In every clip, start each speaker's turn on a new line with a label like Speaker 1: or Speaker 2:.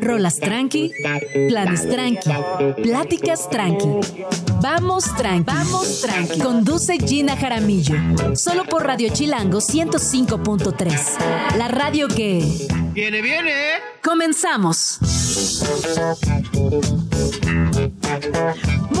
Speaker 1: Rolas tranqui, planes tranqui, pláticas tranqui. Vamos tranqui, vamos tranqui. Conduce Gina Jaramillo, solo por Radio Chilango 105.3. La radio que...
Speaker 2: ¡Viene, viene!
Speaker 1: Comenzamos.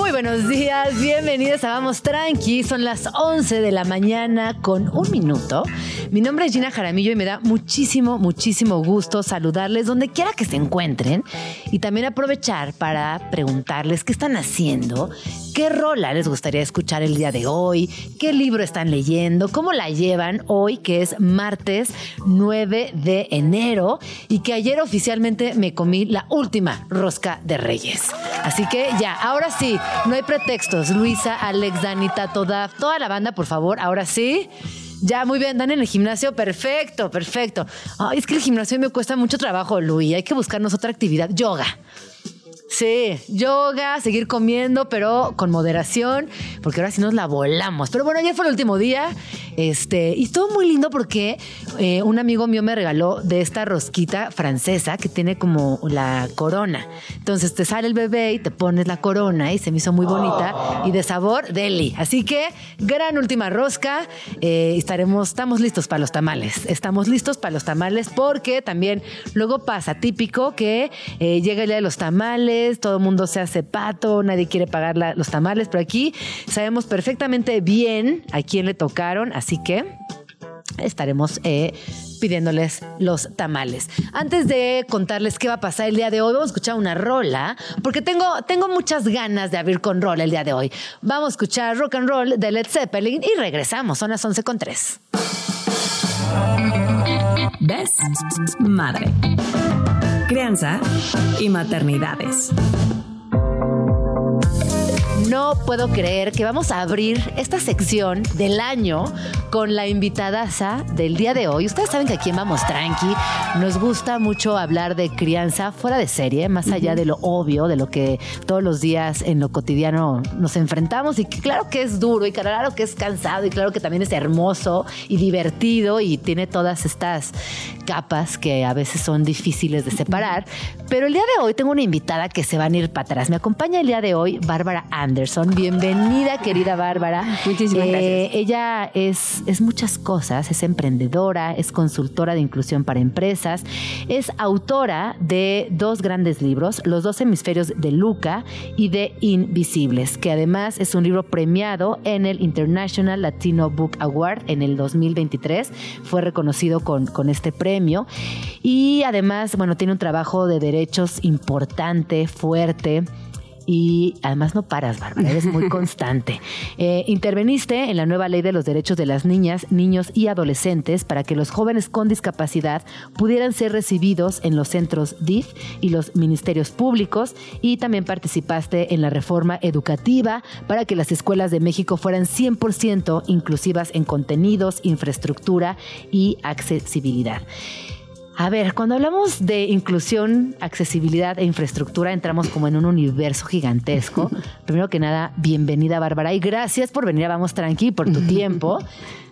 Speaker 3: Muy buenos días, bienvenidos a Vamos Tranqui. Son las 11 de la mañana con un minuto. Mi nombre es Gina Jaramillo y me da muchísimo, muchísimo gusto saludarles donde quiera que se encuentren y también aprovechar para preguntarles qué están haciendo, qué rola les gustaría escuchar el día de hoy, qué libro están leyendo, cómo la llevan hoy, que es martes 9 de enero y que ayer oficialmente me comí la última rosca de Reyes. Así que ya, ahora sí, no hay pretextos. Luisa, Alex, Danita, toda, toda la banda, por favor, ahora sí. Ya, muy bien, dan en el gimnasio, perfecto, perfecto. Es que el gimnasio me cuesta mucho trabajo, Luis. Hay que buscarnos otra actividad. Yoga. Sí, yoga, seguir comiendo, pero con moderación, porque ahora sí nos la volamos. Pero bueno, ayer fue el último día, este, y estuvo muy lindo porque eh, un amigo mío me regaló de esta rosquita francesa que tiene como la corona. Entonces te sale el bebé y te pones la corona y se me hizo muy bonita y de sabor deli. Así que gran última rosca. Eh, estaremos, estamos listos para los tamales. Estamos listos para los tamales porque también luego pasa típico que eh, llega el día de los tamales todo el mundo se hace pato, nadie quiere pagar los tamales, pero aquí sabemos perfectamente bien a quién le tocaron, así que estaremos eh, pidiéndoles los tamales. Antes de contarles qué va a pasar el día de hoy, vamos a escuchar una rola, porque tengo, tengo muchas ganas de abrir con rola el día de hoy. Vamos a escuchar rock and roll de Led Zeppelin y regresamos, son las 11 con 3.
Speaker 1: ¿Ves? Madre crianza y maternidades.
Speaker 3: No puedo creer que vamos a abrir esta sección del año con la invitadaza del día de hoy. Ustedes saben que aquí en Vamos Tranqui nos gusta mucho hablar de crianza fuera de serie, más allá de lo obvio, de lo que todos los días en lo cotidiano nos enfrentamos. Y claro que es duro, y claro que es cansado, y claro que también es hermoso y divertido y tiene todas estas capas que a veces son difíciles de separar. Pero el día de hoy tengo una invitada que se va a ir para atrás. Me acompaña el día de hoy Bárbara Anderson. Bienvenida, querida Bárbara.
Speaker 4: Muchísimas
Speaker 3: eh,
Speaker 4: gracias.
Speaker 3: Ella es, es muchas cosas, es emprendedora, es consultora de inclusión para empresas, es autora de dos grandes libros, Los dos hemisferios de Luca y de Invisibles, que además es un libro premiado en el International Latino Book Award en el 2023. Fue reconocido con, con este premio. Y además, bueno, tiene un trabajo de derechos importante, fuerte y además no paras, Bárbara, eres muy constante. Eh, interveniste en la nueva ley de los derechos de las niñas, niños y adolescentes para que los jóvenes con discapacidad pudieran ser recibidos en los centros DIF y los ministerios públicos y también participaste en la reforma educativa para que las escuelas de México fueran 100% inclusivas en contenidos, infraestructura y accesibilidad. A ver, cuando hablamos de inclusión, accesibilidad e infraestructura, entramos como en un universo gigantesco. Primero que nada, bienvenida Bárbara y gracias por venir a Vamos Tranqui, por tu tiempo.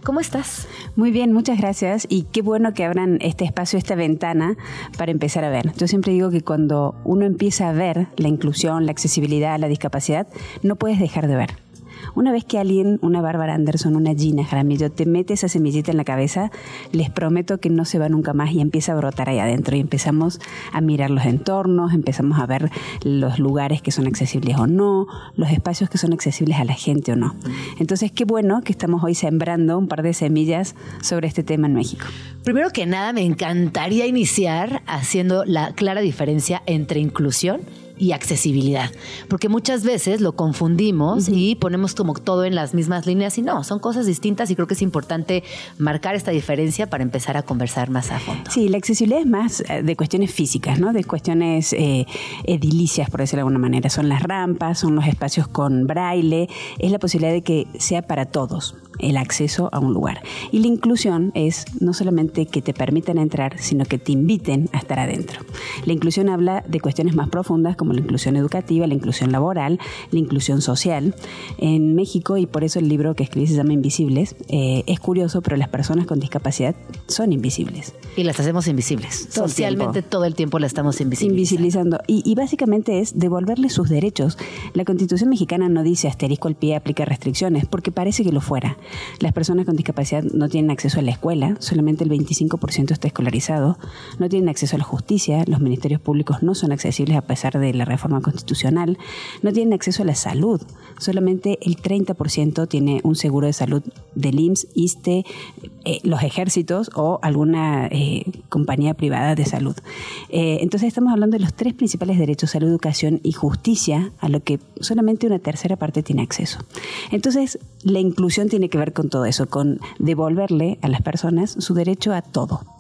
Speaker 3: ¿Cómo estás?
Speaker 4: Muy bien, muchas gracias y qué bueno que abran este espacio, esta ventana para empezar a ver. Yo siempre digo que cuando uno empieza a ver la inclusión, la accesibilidad, la discapacidad, no puedes dejar de ver. Una vez que alguien, una Bárbara Anderson, una Gina Jaramillo, te mete esa semillita en la cabeza, les prometo que no se va nunca más y empieza a brotar ahí adentro y empezamos a mirar los entornos, empezamos a ver los lugares que son accesibles o no, los espacios que son accesibles a la gente o no. Entonces, qué bueno que estamos hoy sembrando un par de semillas sobre este tema en México.
Speaker 3: Primero que nada, me encantaría iniciar haciendo la clara diferencia entre inclusión y accesibilidad. Porque muchas veces lo confundimos y ponemos como todo en las mismas líneas y no, son cosas distintas y creo que es importante marcar esta diferencia para empezar a conversar más a fondo.
Speaker 4: Sí, la accesibilidad es más eh, de cuestiones físicas, ¿no? De cuestiones eh, edilicias, por decirlo de alguna manera. Son las rampas, son los espacios con braille, es la posibilidad de que sea para todos el acceso a un lugar. Y la inclusión es no solamente que te permitan entrar, sino que te inviten a estar adentro. La inclusión habla de cuestiones más profundas como la inclusión educativa, la inclusión laboral, la inclusión social. En México, y por eso el libro que escribí se llama Invisibles, eh, es curioso, pero las personas con discapacidad son invisibles.
Speaker 3: Y las hacemos invisibles. Socialmente todo el tiempo las estamos invisibilizando.
Speaker 4: Invisibilizando. Y, y básicamente es devolverles sus derechos. La Constitución mexicana no dice asterisco al pie, aplica restricciones, porque parece que lo fuera. Las personas con discapacidad no tienen acceso a la escuela, solamente el 25% está escolarizado, no tienen acceso a la justicia, los ministerios públicos no son accesibles a pesar de la reforma constitucional, no tienen acceso a la salud, solamente el 30% tiene un seguro de salud del IMSS, ISTE, eh, los ejércitos o alguna eh, compañía privada de salud. Eh, entonces estamos hablando de los tres principales derechos, salud, educación y justicia, a lo que solamente una tercera parte tiene acceso. Entonces, la inclusión tiene que ver con todo eso, con devolverle a las personas su derecho a todo.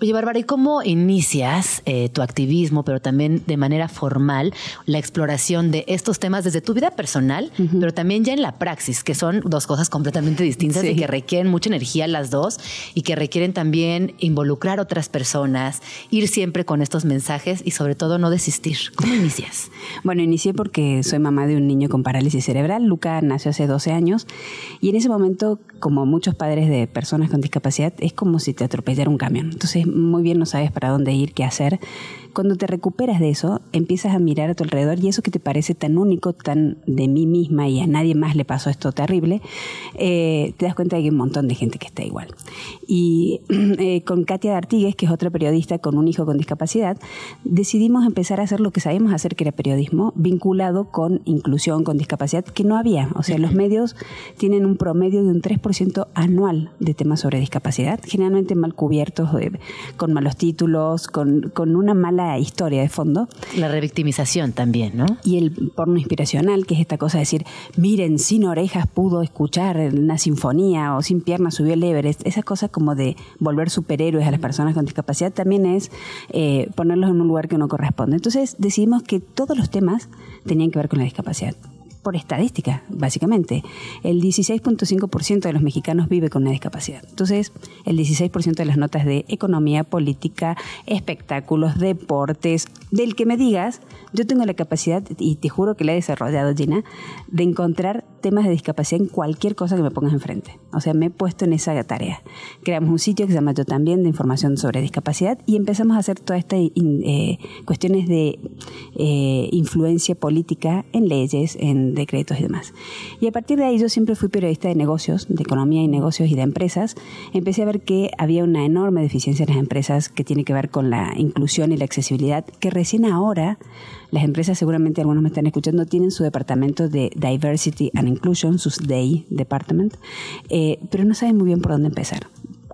Speaker 3: Oye, Bárbara, ¿y cómo inicias eh, tu activismo, pero también de manera formal, la exploración de estos temas desde tu vida personal, pero también ya en la praxis, que son dos cosas completamente distintas y que requieren mucha energía las dos y que requieren también involucrar a otras personas, ir siempre con estos mensajes y sobre todo no desistir? ¿Cómo inicias?
Speaker 4: bueno, inicié porque soy mamá de un niño con parálisis cerebral. Luca nació hace 12 años y en ese momento, como muchos padres de personas con discapacidad, es como si te atropellara un camión. Entonces, muy bien no sabes para dónde ir, qué hacer. Cuando te recuperas de eso, empiezas a mirar a tu alrededor y eso que te parece tan único, tan de mí misma y a nadie más le pasó esto terrible, eh, te das cuenta de que hay un montón de gente que está igual. Y eh, con Katia D'Artigues, que es otra periodista con un hijo con discapacidad, decidimos empezar a hacer lo que sabíamos hacer, que era periodismo, vinculado con inclusión, con discapacidad, que no había. O sea, los medios tienen un promedio de un 3% anual de temas sobre discapacidad, generalmente mal cubiertos, eh, con malos títulos, con, con una mala historia de fondo.
Speaker 3: La revictimización también, ¿no?
Speaker 4: Y el porno inspiracional, que es esta cosa de decir, miren, sin orejas pudo escuchar una sinfonía o sin piernas subió el Everest. Esa cosa como de volver superhéroes a las personas con discapacidad también es eh, ponerlos en un lugar que no corresponde. Entonces decidimos que todos los temas tenían que ver con la discapacidad por estadística, básicamente. El 16.5% de los mexicanos vive con una discapacidad. Entonces, el 16% de las notas de economía, política, espectáculos, deportes, del que me digas, yo tengo la capacidad, y te juro que la he desarrollado, Gina, de encontrar temas de discapacidad en cualquier cosa que me pongas enfrente. O sea, me he puesto en esa tarea. Creamos un sitio que se llama Yo también de información sobre discapacidad y empezamos a hacer todas estas eh, cuestiones de eh, influencia política en leyes, en decretos y demás. Y a partir de ahí yo siempre fui periodista de negocios, de economía y negocios y de empresas. Empecé a ver que había una enorme deficiencia en las empresas que tiene que ver con la inclusión y la accesibilidad, que recién ahora las empresas, seguramente algunos me están escuchando, tienen su departamento de Diversity and Inclusion, sus DEI Department, eh, pero no saben muy bien por dónde empezar.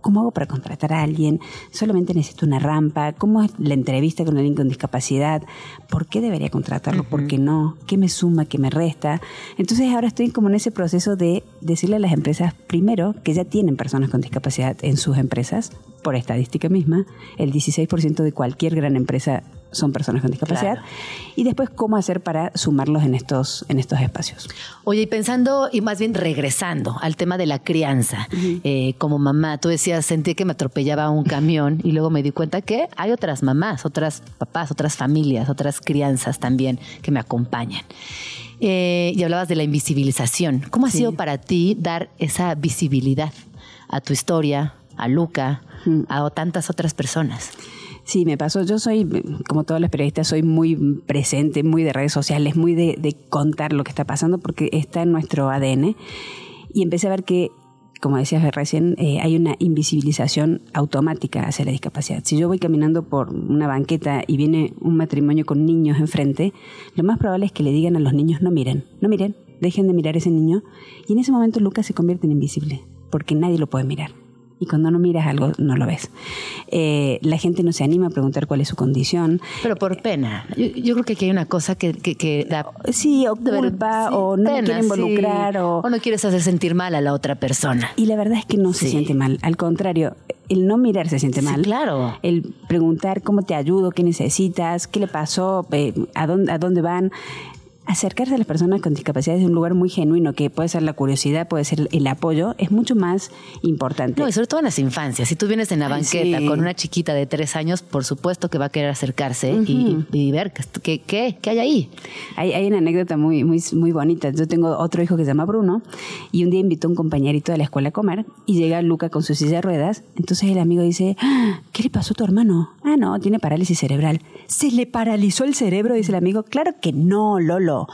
Speaker 4: ¿Cómo hago para contratar a alguien? ¿Solamente necesito una rampa? ¿Cómo es la entrevista con alguien con discapacidad? ¿Por qué debería contratarlo? ¿Por qué no? ¿Qué me suma? ¿Qué me resta? Entonces ahora estoy como en ese proceso de decirle a las empresas, primero, que ya tienen personas con discapacidad en sus empresas, por estadística misma, el 16% de cualquier gran empresa son personas con discapacidad y después cómo hacer para sumarlos en estos en estos espacios.
Speaker 3: Oye, y pensando y más bien regresando al tema de la crianza, eh, como mamá, tú decías sentí que me atropellaba un camión y luego me di cuenta que hay otras mamás, otras papás, otras familias, otras crianzas también que me acompañan. Eh, y hablabas de la invisibilización. ¿Cómo ha sido para ti dar esa visibilidad a tu historia, a Luca, a tantas otras personas?
Speaker 4: Sí, me pasó. Yo soy, como todos los periodistas, soy muy presente, muy de redes sociales, muy de, contar lo que está pasando porque está en nuestro ADN. Y empecé a ver que, como decías recién, eh, hay una invisibilización automática hacia la discapacidad. Si yo voy caminando por una banqueta y viene un matrimonio con niños enfrente, lo más probable es que le digan a los niños no miren, no miren, dejen de mirar a ese niño. Y en ese momento Lucas se convierte en invisible porque nadie lo puede mirar y cuando no miras algo no lo ves. Eh, la gente no se anima a preguntar cuál es su condición.
Speaker 3: Pero por pena. Yo, creo que aquí hay una cosa que, que, da...
Speaker 4: Sí, o culpa, o no quiere involucrar, o...
Speaker 3: no quieres hacer sentir mal a la otra persona.
Speaker 4: Y la verdad es que no se siente mal. Al contrario, el no mirar se siente mal.
Speaker 3: claro.
Speaker 4: El preguntar cómo te ayudo, qué necesitas, qué le pasó, eh, a, dónde, a dónde van acercarse a las personas con discapacidad desde un lugar muy genuino, que puede ser la curiosidad, puede ser el apoyo, es mucho más importante.
Speaker 3: No, y sobre todo en las infancias. Si tú vienes en la banqueta con una chiquita de tres años, por supuesto que va a querer acercarse y, ver qué, qué, qué hay ahí.
Speaker 4: Hay, hay, una anécdota muy, muy, muy bonita. Yo tengo otro hijo que se llama Bruno y un día invitó a un compañerito de la escuela a comer y llega Luca con su silla de ruedas. Entonces el amigo dice, ah, ¿qué le pasó a tu hermano? Ah, no, tiene parálisis cerebral. ¿Se le paralizó el cerebro? Dice el amigo. Claro que no, Lolo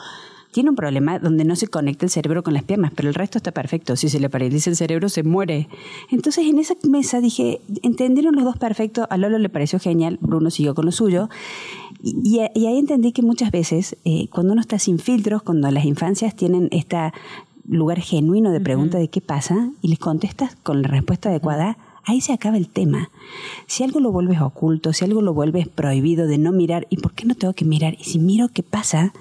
Speaker 4: tiene un problema donde no se conecta el cerebro con las piernas, pero el resto está perfecto. Si se le paraliza el cerebro, se muere. Entonces, en esa mesa dije, entendieron los dos perfecto, a Lolo le pareció genial, Bruno siguió con lo suyo. Y, ahí entendí que muchas veces, eh, cuando uno está sin filtros, cuando las infancias tienen este lugar genuino de pregunta de qué pasa y les contestas con la respuesta adecuada, ahí se acaba el tema. Si algo lo vuelves oculto, si algo lo vuelves prohibido de no mirar, ¿y por qué no tengo que mirar? Y si miro qué pasa,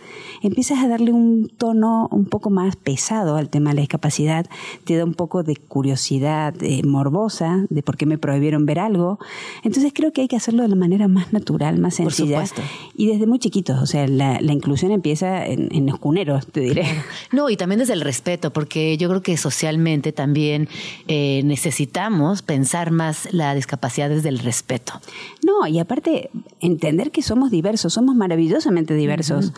Speaker 4: empiezas a darle un tono un poco más pesado al tema de la discapacidad, te da un poco de curiosidad morbosa de por qué me prohibieron ver algo. Entonces creo que hay que hacerlo de la manera más natural, más sencilla. Por supuesto. Y desde muy chiquitos, o sea, la, inclusión empieza en, en los cuneros, te diré.
Speaker 3: No, y también desde el respeto, porque yo creo que socialmente también eh, necesitamos pensar más la discapacidad desde el respeto.
Speaker 4: No, y aparte entender que somos diversos, somos maravillosamente diversos.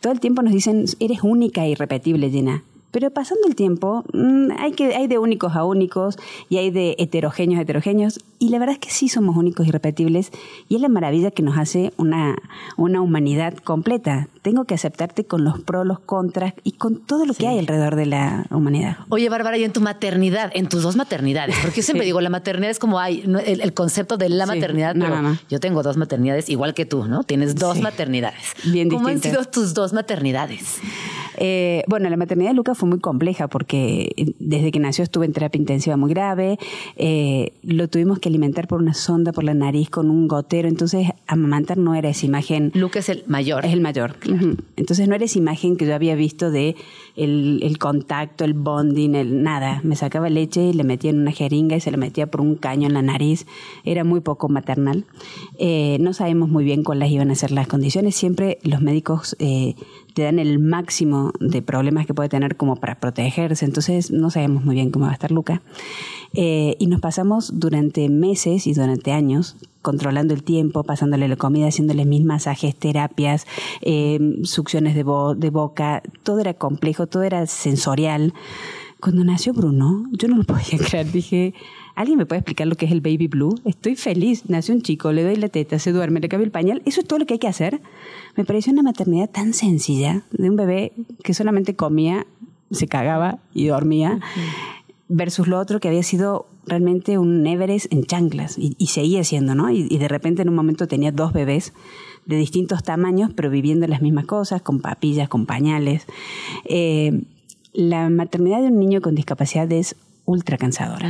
Speaker 4: Todo el tiempo nos dicen, eres única e irrepetible, Gina. Pero pasando el tiempo, mm, hay, que, hay de únicos a únicos y hay de heterogéneos a heterogéneos. Y la verdad es que sí somos únicos y repetibles. Y es la maravilla que nos hace una, una humanidad completa. Tengo que aceptarte con los pros, los contras y con todo lo que hay alrededor de la humanidad.
Speaker 3: Oye, Bárbara, y en tu maternidad, en tus dos maternidades, porque yo siempre digo, la maternidad es como hay el, concepto de la maternidad, no, yo tengo dos maternidades igual que tú, ¿no? Tienes dos maternidades.
Speaker 4: Bien
Speaker 3: ¿Cómo han sido tus dos maternidades?
Speaker 4: Eh, bueno, la maternidad de Lucas fue muy compleja porque desde que nació estuve en terapia intensiva muy grave, eh, lo tuvimos que alimentar por una sonda por la nariz con un gotero, entonces amamantar no era esa imagen.
Speaker 3: Lucas es el mayor.
Speaker 4: Es el mayor. Entonces no era esa imagen que yo había visto de el, contacto, el bonding, el nada. Me sacaba leche y le metía en una jeringa y se le metía por un caño en la nariz. Era muy poco maternal. no sabemos muy bien cuáles iban a ser las condiciones. Siempre los médicos te dan el máximo de problemas que puede tener como para protegerse. Entonces no sabemos muy bien cómo va a estar Luca. Eh, y nos pasamos durante meses y durante años controlando el tiempo, pasándole la comida, haciéndole mis masajes, terapias, eh, succiones de, de boca. Todo era complejo, todo era sensorial. Cuando nació Bruno, yo no lo podía creer. Dije, ¿alguien me puede explicar lo que es el baby blue? Estoy feliz. Nació un chico, le doy la teta, se duerme, le cambio el pañal. ¿Eso es todo lo que hay que hacer? Me pareció una maternidad tan sencilla de un bebé que solamente comía, se cagaba y dormía, versus lo otro que había sido realmente un Everest en chanclas y, seguía siendo, ¿no? Y, de repente en un momento tenía dos bebés de distintos tamaños, pero viviendo las mismas cosas, con papillas, con pañales. Eh, la maternidad de un niño con discapacidad es ultra cansadora.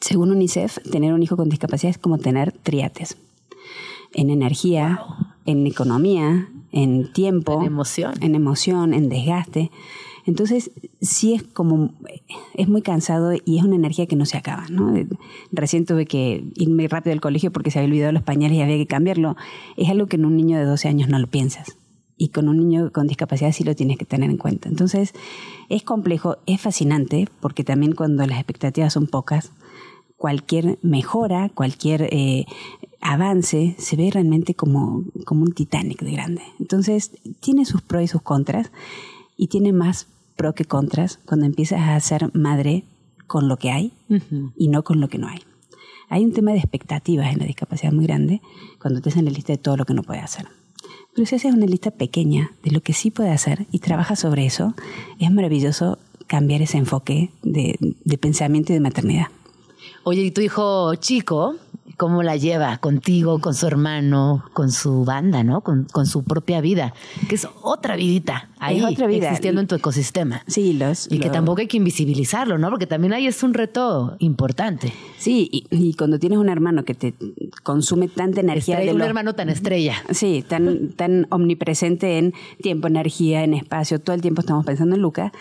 Speaker 4: Según UNICEF, tener un hijo con discapacidad es como tener triates en energía, en economía, en tiempo,
Speaker 3: en emoción,
Speaker 4: en emoción, en desgaste. Entonces, sí es como, es muy cansado y es una energía que no se acaba, ¿no? Recién tuve que irme rápido al colegio porque se había olvidado los pañales y había que cambiarlo. Es algo que en un niño de 12 años no lo piensas. Y con un niño con discapacidad sí lo tienes que tener en cuenta. Entonces, es complejo, es fascinante, porque también cuando las expectativas son pocas, cualquier mejora, cualquier eh, avance se ve realmente como, como un Titanic de grande. Entonces, tiene sus pros y sus contras, y tiene más pro que contras cuando empiezas a ser madre con lo que hay y no con lo que no hay. Hay un tema de expectativas en la discapacidad muy grande cuando te hacen la lista de todo lo que no puedes hacer. Pero si haces una lista pequeña de lo que sí puede hacer y trabajas sobre eso, es maravilloso cambiar ese enfoque de, de pensamiento y de maternidad.
Speaker 3: Oye, y tu hijo chico, ¿cómo la lleva contigo, con su hermano, con su banda, ¿no? Con, su propia vida, que es otra vidita ahí otra vida. existiendo en tu ecosistema.
Speaker 4: Sí, los.
Speaker 3: Y que tampoco hay que invisibilizarlo, ¿no? Porque también ahí es un reto importante.
Speaker 4: Sí, y, cuando tienes un hermano que te consume tanta energía.
Speaker 3: de un hermano tan estrella.
Speaker 4: Sí, tan, tan omnipresente en tiempo, energía, en espacio, todo el tiempo estamos pensando en Luca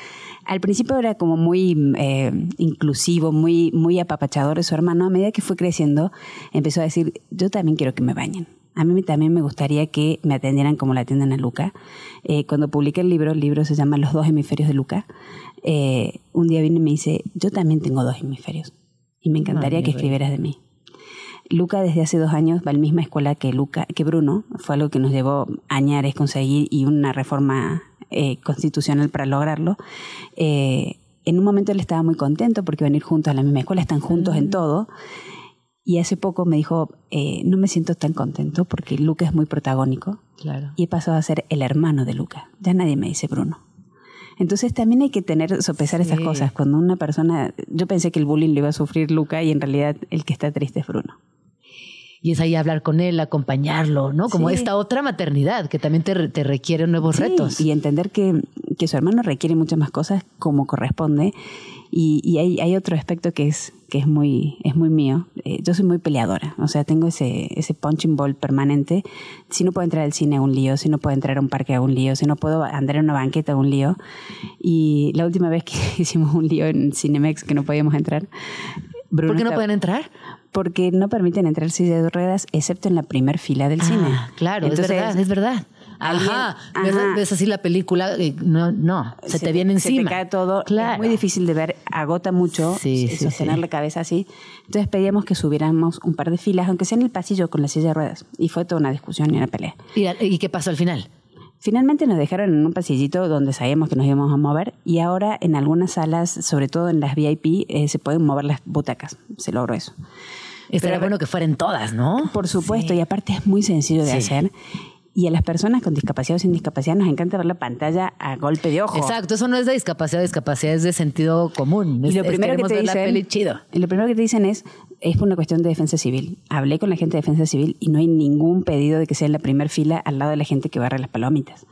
Speaker 4: al principio era como muy eh, inclusivo, muy, muy apapachador de su hermano. A medida que fue creciendo, empezó a decir, yo también quiero que me bañen. A mí también me gustaría que me atendieran como la atienden a Luca. Eh, cuando publiqué el libro, el libro se llama Los dos hemisferios de Luca, eh, un día vino y me dice, yo también tengo dos hemisferios y me encantaría que escribieras de mí. Luca desde hace dos años va a la misma escuela que, Luca, que Bruno, fue algo que nos llevó añares conseguir y una reforma eh, constitucional para lograrlo. en un momento él estaba muy contento porque van a ir juntos a la misma escuela, están juntos en todo. Y hace poco me dijo, eh, no me siento tan contento porque Luca es muy protagónico. Claro. Y he pasado a ser el hermano de Luca. Ya nadie me dice Bruno. Entonces también hay que tener, sopesar esas cosas. Cuando una persona, yo pensé que el bullying le iba a sufrir Luca y en realidad el que está triste es Bruno.
Speaker 3: Y es ahí hablar con él, acompañarlo, ¿no? Como esta otra maternidad que también te, te requiere nuevos retos.
Speaker 4: Y entender que, que su hermano requiere muchas más cosas como corresponde y, hay, hay, otro aspecto que es, que es, muy, es muy mío. Eh, yo soy muy peleadora, o sea, tengo ese, ese punching ball permanente. Si no puedo entrar al cine a un lío, si no puedo entrar a un parque a un lío, si no puedo andar en una banqueta a un lío. Y la última vez que hicimos un lío en Cinemex que no podíamos entrar.
Speaker 3: ¿Por qué no pueden entrar?
Speaker 4: Porque no permiten entrar silla de ruedas excepto en la primera fila del cine.
Speaker 3: Ah, claro, es verdad, es verdad. Ajá, ¿Ves, así la película, no, no, se, te viene encima.
Speaker 4: Se te cae todo, claro. es muy difícil de ver, agota mucho sí, sostener la cabeza así. Entonces pedíamos que subiéramos un par de filas, aunque sea en el pasillo con la silla de ruedas. Y fue toda una discusión y una pelea.
Speaker 3: ¿Y, qué pasó al final?
Speaker 4: Finalmente nos dejaron en un pasillito donde sabíamos que nos íbamos a mover y ahora en algunas salas, sobre todo en las VIP, eh, se pueden mover las butacas. Se logró eso.
Speaker 3: Estaría bueno que fueran todas, ¿no?
Speaker 4: Por supuesto, y aparte es muy sencillo de hacer y a las personas con discapacidad o sin discapacidad nos encanta ver la pantalla a golpe de ojo.
Speaker 3: Exacto, eso no es de discapacidad, discapacidad es de sentido común.
Speaker 4: Y lo primero que te dicen, lo primero que te dicen es es por una cuestión de defensa civil. Hablé con la gente de defensa civil y no hay ningún pedido de que sea en la primera fila al lado de la gente que barre las palomitas.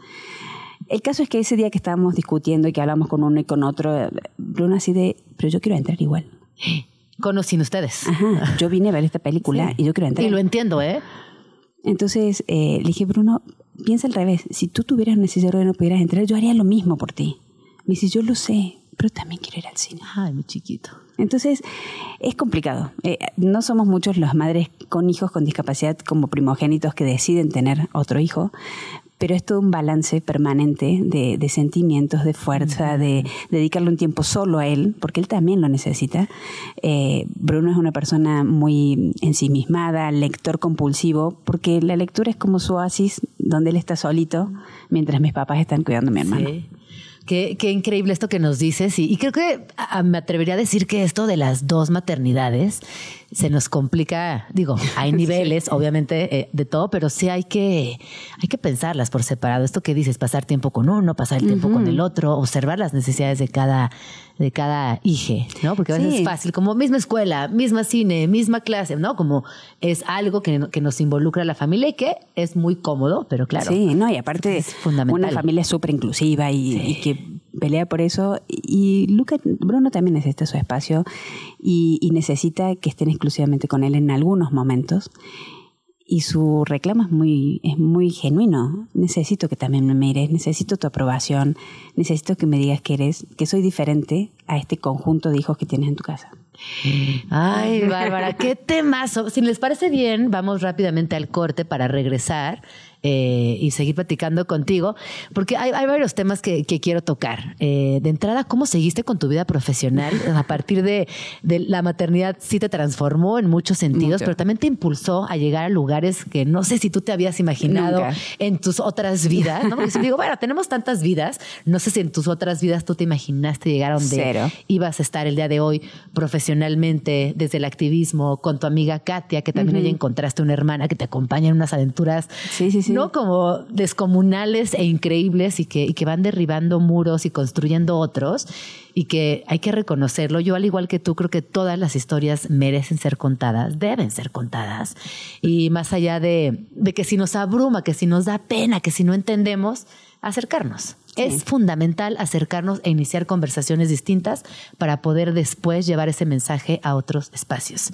Speaker 4: El caso es que ese día que estábamos discutiendo y que hablamos con uno y con otro, Bruno así de, pero yo quiero entrar igual.
Speaker 3: Con o sin ustedes.
Speaker 4: Ajá, yo vine a ver esta película y yo quiero entrar.
Speaker 3: Y lo entiendo, ¿eh?
Speaker 4: Entonces eh, le dije, Bruno, piensa al revés. Si tú tuvieras una silla y no pudieras entrar, yo haría lo mismo por ti. Me dice, yo lo sé, pero también quiero ir al cine.
Speaker 3: Ay, mi chiquito.
Speaker 4: Entonces, es complicado. Eh, no somos muchos las madres con hijos con discapacidad como primogénitos que deciden tener otro hijo, pero es todo un balance permanente de, sentimientos, de fuerza, de, dedicarle un tiempo solo a él, porque él también lo necesita. Eh, Bruno es una persona muy ensimismada, lector compulsivo, porque la lectura es como su oasis donde él está solito mientras mis papás están cuidando a mi hermano.
Speaker 3: Qué, increíble esto que nos dices. Y, creo que me atrevería a decir que esto de las dos maternidades se nos complica. Digo, hay niveles, obviamente, eh, de todo, pero sí hay que, hay que pensarlas por separado. Esto que dices, pasar tiempo con uno, pasar el tiempo con el otro, observar las necesidades de cada, de cada hije, ¿no? Porque a veces es fácil, como misma escuela, misma cine, misma clase, ¿no? Como es algo que, que nos involucra a la familia y que es muy cómodo, pero claro.
Speaker 4: Sí, no, y aparte es fundamental. una familia súper inclusiva y, que pelea por eso. Y Luca, Bruno también necesita su espacio y, necesita que estén exclusivamente con él en algunos momentos y su reclamo es muy, es muy genuino. Necesito que también me mires, necesito tu aprobación, necesito que me digas que eres, que soy diferente a este conjunto de hijos que tienes en tu casa.
Speaker 3: Ay, Bárbara, qué temazo. Si les parece bien, vamos rápidamente al corte para regresar eh, y seguir platicando contigo, porque hay, varios temas que, quiero tocar. Eh, de entrada, ¿cómo seguiste con tu vida profesional a partir de, la maternidad? Sí te transformó en muchos sentidos, pero también te impulsó a llegar a lugares que no sé si tú te habías imaginado en tus otras vidas, ¿no? Porque si digo, bueno, tenemos tantas vidas, no sé si en tus otras vidas tú te imaginaste llegar a donde ibas a estar el día de hoy profesionalmente, desde el activismo, con tu amiga Katia, que también ella encontraste una hermana que te acompaña en unas aventuras
Speaker 4: sí, sí, sí
Speaker 3: ¿no? Como descomunales e increíbles y que, y que van derribando muros y construyendo otros y que hay que reconocerlo. Yo, al igual que tú, creo que todas las historias merecen ser contadas, deben ser contadas. Y más allá de, de que si nos abruma, que si nos da pena, que si no entendemos, acercarnos. Es fundamental acercarnos e iniciar conversaciones distintas para poder después llevar ese mensaje a otros espacios.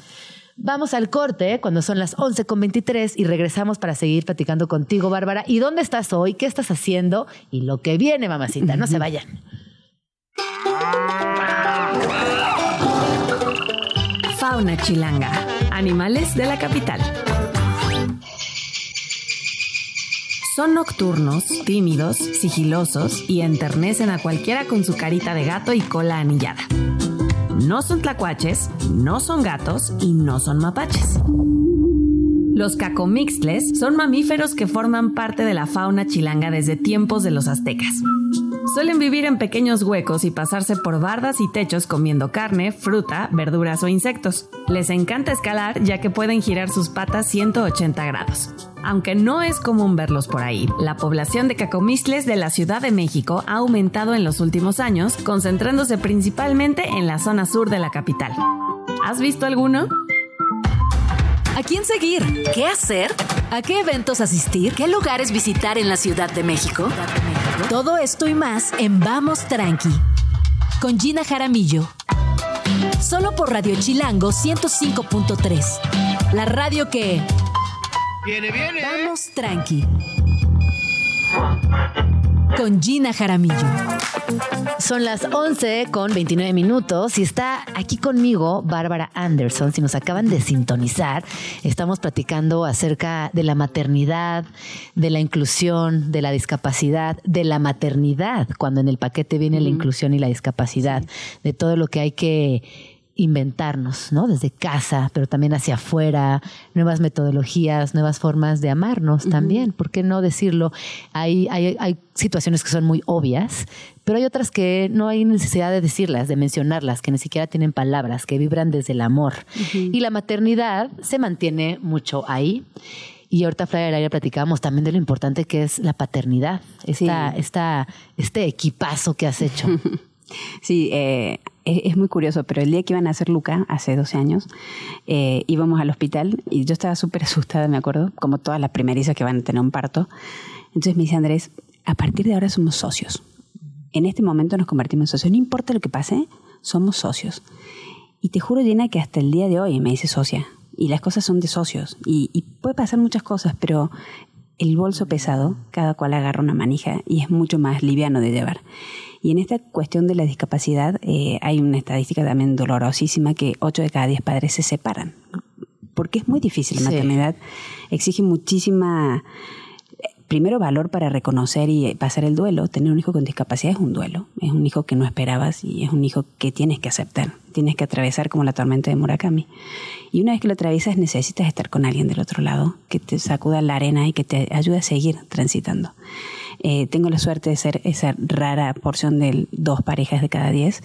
Speaker 3: Vamos al corte cuando son las 11.23 y regresamos para seguir platicando contigo, Bárbara. ¿Y dónde estás hoy? ¿Qué estás haciendo? Y lo que viene, mamacita. No se vayan.
Speaker 1: Fauna Chilanga. Animales de la capital.
Speaker 2: Son nocturnos, tímidos, sigilosos y enternecen a cualquiera con su carita de gato y cola anillada. No son tlacuaches, no son gatos y no son mapaches. Los cacomixtles son mamíferos que forman parte de la fauna chilanga desde tiempos de los aztecas. Suelen vivir en pequeños huecos y pasarse por bardas y techos comiendo carne, fruta, verduras o insectos. Les encanta escalar ya que pueden girar sus patas 180 grados. Aunque no es común verlos por ahí, la población de cacomixtles de la Ciudad de México ha aumentado en los últimos años, concentrándose principalmente en la zona sur de la capital. ¿Has visto alguno?
Speaker 1: ¿A quién seguir? ¿Qué hacer? ¿A qué eventos asistir? ¿Qué lugares visitar en la Ciudad de México? Todo esto y más en Vamos Tranqui con Gina Jaramillo. Solo por Radio Chilango 105.3. La radio que...
Speaker 5: Viene, viene.
Speaker 1: Vamos Tranqui con Gina Jaramillo.
Speaker 3: Son las 11 con 29 minutos y está aquí conmigo Bárbara Anderson. Si nos acaban de sintonizar, estamos platicando acerca de la maternidad, de la inclusión, de la discapacidad, de la maternidad, cuando en el paquete viene la inclusión y la discapacidad, de todo lo que hay que inventarnos, ¿no? Desde casa, pero también hacia afuera, nuevas metodologías, nuevas formas de amarnos también. ¿Por qué no decirlo? Hay, hay, hay situaciones que son muy obvias, pero hay otras que no hay necesidad de decirlas, de mencionarlas, que ni siquiera tienen palabras, que vibran desde el amor. Y la maternidad se mantiene mucho ahí. Y ahorita del aire platicábamos también de lo importante que es la paternidad, esta, esta, este equipazo que has hecho.
Speaker 4: Sí, eh, es, muy curioso, pero el día que iban a hacer Luca, hace 12 años, eh, íbamos al hospital y yo estaba súper asustada, me acuerdo, como todas las primerizas que van a tener un parto. Entonces me dice Andrés, a partir de ahora somos socios. En este momento nos convertimos en socios. No importa lo que pase, somos socios. Y te juro, Gina, que hasta el día de hoy me dice socia. Y las cosas son de socios. Y, y puede pasar muchas cosas, pero el bolso pesado, cada cual agarra una manija y es mucho más liviano de llevar. Y en esta cuestión de la discapacidad eh, hay una estadística también dolorosísima que 8 de cada 10 padres se separan. Porque es muy difícil la
Speaker 3: Sí.
Speaker 4: maternidad. Exige muchísima, primero valor para reconocer y pasar el duelo. Tener un hijo con discapacidad es un duelo. Es un hijo que no esperabas y es un hijo que tienes que aceptar. Tienes que atravesar como la tormenta de Murakami. Y una vez que lo atraviesas necesitas estar con alguien del otro lado que te sacuda la arena y que te ayude a seguir transitando. Eh, tengo la suerte de ser esa rara porción de dos parejas de cada diez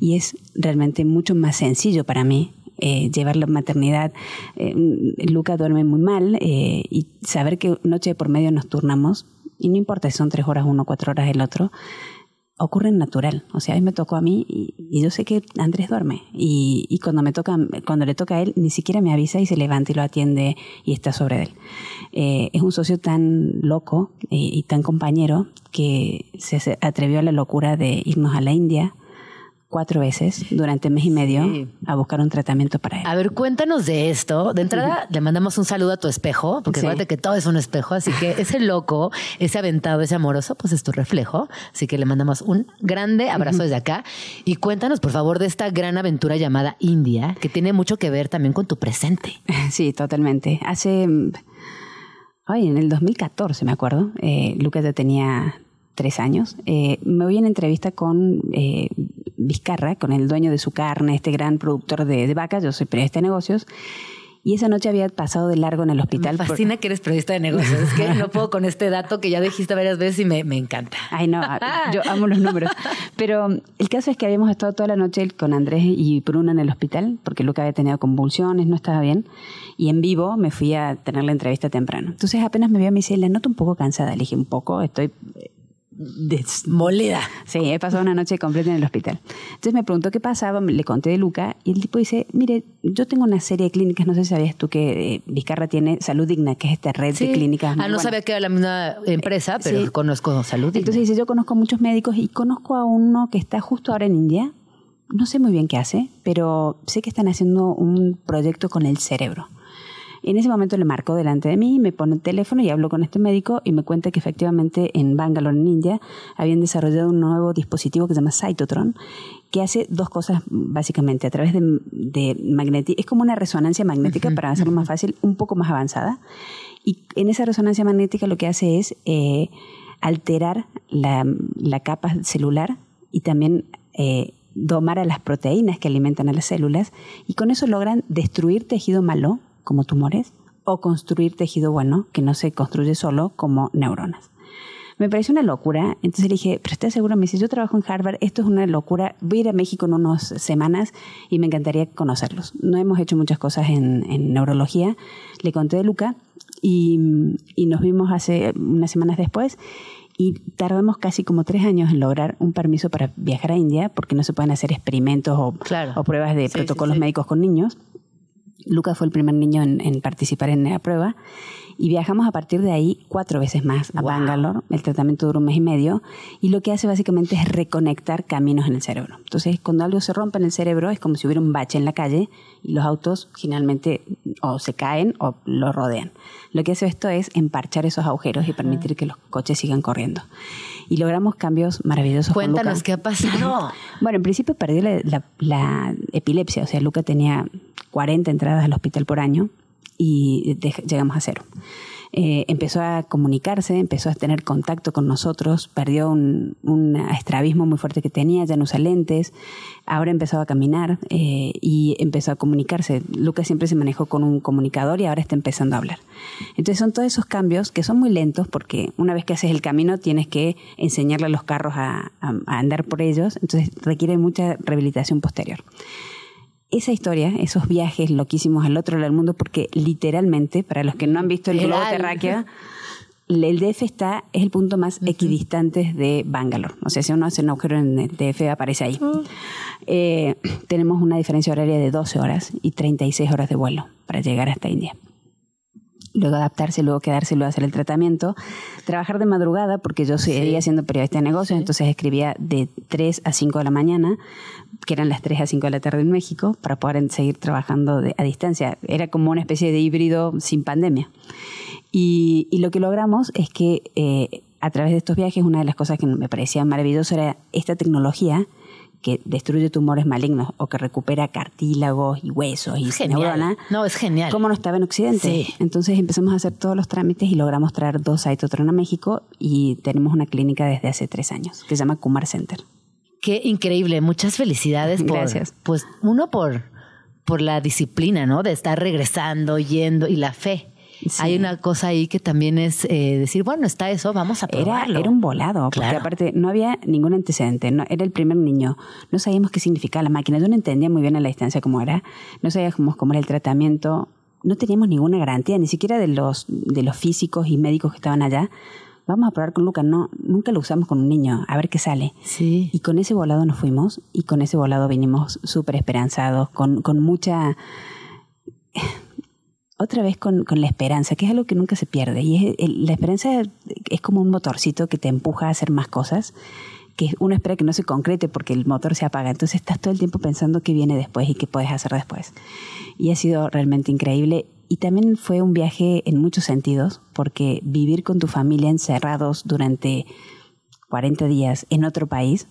Speaker 4: y es realmente mucho más sencillo para mí eh, llevar la maternidad. Eh, Luca duerme muy mal eh, y saber que noche por medio nos turnamos, y no importa si son tres horas uno, cuatro horas el otro, ocurre en natural. O sea, a mí me tocó a mí y, y yo sé que Andrés duerme. Y, y cuando me toca, cuando le toca a él, ni siquiera me avisa y se levanta y lo atiende y está sobre él. Eh, es un socio tan loco eh, y tan compañero que se atrevió a la locura de irnos a la India cuatro veces durante mes y medio
Speaker 3: Sí.
Speaker 4: a buscar un tratamiento para él.
Speaker 3: A ver, cuéntanos de esto. De entrada, le mandamos un saludo a tu espejo, porque
Speaker 4: Sí.
Speaker 3: acuérdate que todo es un espejo, así que ese loco, ese aventado, ese amoroso, pues es tu reflejo. Así que le mandamos un grande abrazo desde acá. Y cuéntanos, por favor, de esta gran aventura llamada India, que tiene mucho que ver también con tu presente.
Speaker 4: Sí, totalmente. Hace, mm, ay, en el 2014 me acuerdo, eh, Lucas ya tenía tres años, eh, me voy en entrevista con eh, Vizcarra, con el dueño de su carne, este gran productor de, de vacas, yo soy periodista de negocios, y esa noche había pasado de largo en el hospital.
Speaker 3: Me
Speaker 4: por-
Speaker 3: fascina que eres periodista de negocios. Es que no puedo con este dato que ya dijiste varias veces y me, me encanta.
Speaker 4: Ay, no, yo amo los números. Pero el caso es que habíamos estado toda la noche con Andrés y Bruno en el hospital, porque Luca había tenido convulsiones, no estaba bien. Y en vivo me fui a tener la entrevista temprano. Entonces apenas me vio, me dice, la noto un poco cansada. Le dije, un poco, estoy... eh, des-
Speaker 3: Molida.
Speaker 4: Sí, he pasado una noche completa en el hospital. Entonces me preguntó qué pasaba, le conté de Luca y el tipo dice, mire, yo tengo una serie de clínicas, no sé si sabías tú que eh, Vizcarra tiene Salud Digna, que es esta red de clínicas.
Speaker 3: Ah, no
Speaker 4: buena.
Speaker 3: sabía que era la misma empresa, pero
Speaker 4: Sí.
Speaker 3: conozco salud. Digna.
Speaker 4: Entonces dice, yo conozco a muchos médicos y conozco a uno que está justo ahora en India. No sé muy bien qué hace, pero sé que están haciendo un proyecto con el cerebro. En ese momento le marcó delante de mí, me pone el teléfono y hablo con este médico y me cuenta que efectivamente en Bangalore, en India, habían desarrollado un nuevo dispositivo que se llama Cytotron, que hace dos cosas básicamente, a través de, de magnetismo, es como una resonancia magnética para hacerlo más fácil, un poco más avanzada, Y en esa resonancia magnética lo que hace es eh, alterar la, la, capa celular y también eh, domar a las proteínas que alimentan a las células y con eso logran destruir tejido malo, como tumores, o construir tejido bueno, que no se construye solo, como neuronas. Me pareció una locura, entonces le dije, pero ¿estás seguro? Me dice, yo trabajo en Harvard, esto es una locura, voy a ir a México en unas semanas y me encantaría conocerlos. No hemos hecho muchas cosas en, en neurología, le conté de Luca y, y nos vimos hace unas semanas después y tardamos casi como tres años en lograr un permiso para viajar a India porque no se pueden hacer experimentos o, o pruebas de protocolos médicos con niños. Lucas fue el primer niño en, participar en la prueba y viajamos a partir de ahí cuatro veces más a Bangalore. El tratamiento dura un mes y medio y lo que hace básicamente es reconectar caminos en el cerebro. Entonces, cuando algo se rompe en el cerebro es como si hubiera un bache en la calle y los autos generalmente o se caen o lo rodean. Lo que hace esto es emparchar esos agujeros y permitir que los coches sigan corriendo. Y logramos cambios maravillosos.
Speaker 3: Cuéntanos qué ha pasado.
Speaker 4: bueno, en principio perdió la, la epilepsia, o sea, Luca tenía 40 entradas al hospital por año y llegamos a cero. Eh, empezó a comunicarse, empezó a tener contacto con nosotros, perdió un, estrabismo muy fuerte que tenía, ya no usa lentes, ahora empezó a caminar eh, y empezó a comunicarse. Lucas siempre se manejó con un comunicador y ahora está empezando a hablar. Entonces son todos esos cambios que son muy lentos porque una vez que haces el camino tienes que enseñarle a los carros a andar por ellos, entonces requiere mucha rehabilitación posterior esa historia, esos viajes loquísimos al otro lado del mundo, porque literalmente, para los que no han visto el globo terráqueo, el DF está, es el punto más equidistante de Bangalore. O sea, si uno hace un agujero en el DF, aparece ahí. Eh, tenemos una diferencia horaria de 12 horas y 36 horas de vuelo para llegar hasta India luego adaptarse, luego quedarse, luego hacer el tratamiento. Trabajar de madrugada, porque yo seguía siendo periodista de negocios, entonces escribía de 3 a 5 de la mañana, que eran las 3 a 5 de la tarde en México, para poder seguir trabajando a distancia. Era como una especie de híbrido sin pandemia. Y, lo que logramos es que eh, a través de estos viajes, una de las cosas que me parecía maravilloso era esta tecnología que destruye tumores malignos o que recupera cartílagos y huesos y neuronas.
Speaker 3: No, es genial.
Speaker 4: ¿Cómo no estaba en Occidente? Entonces empezamos a hacer todos los trámites y logramos traer dos Cytotron a México y tenemos una clínica desde hace tres años que se llama Kumar Center.
Speaker 3: Qué increíble. Muchas felicidades.
Speaker 4: Gracias.
Speaker 3: Pues uno por, por la disciplina, ¿no? De estar regresando, yendo y la fe. Hay una cosa ahí que también es eh, decir, bueno, está eso, vamos a probarlo.
Speaker 4: Era, era un volado, porque aparte no había ningún antecedente, no, era el primer niño, no sabíamos qué significaba la máquina, yo no entendía muy bien a la distancia cómo era, no sabíamos cómo era el tratamiento, no teníamos ninguna garantía, ni siquiera de los, de los físicos y médicos que estaban allá. Vamos a probar con Lucas, no, nunca lo usamos con un niño, a ver qué sale.
Speaker 3: Sí.
Speaker 4: Y con ese volado nos fuimos y con ese volado vinimos súper esperanzados, con, con mucha otra vez con, con, la esperanza, que es algo que nunca se pierde. Y es, la esperanza es como un motorcito que te empuja a hacer más cosas, que uno espera que no se concrete porque el motor se apaga. Entonces estás todo el tiempo pensando qué viene después y qué puedes hacer después. Y ha sido realmente increíble. Y también fue un viaje en muchos sentidos, porque vivir con tu familia encerrados durante 40 días en otro país,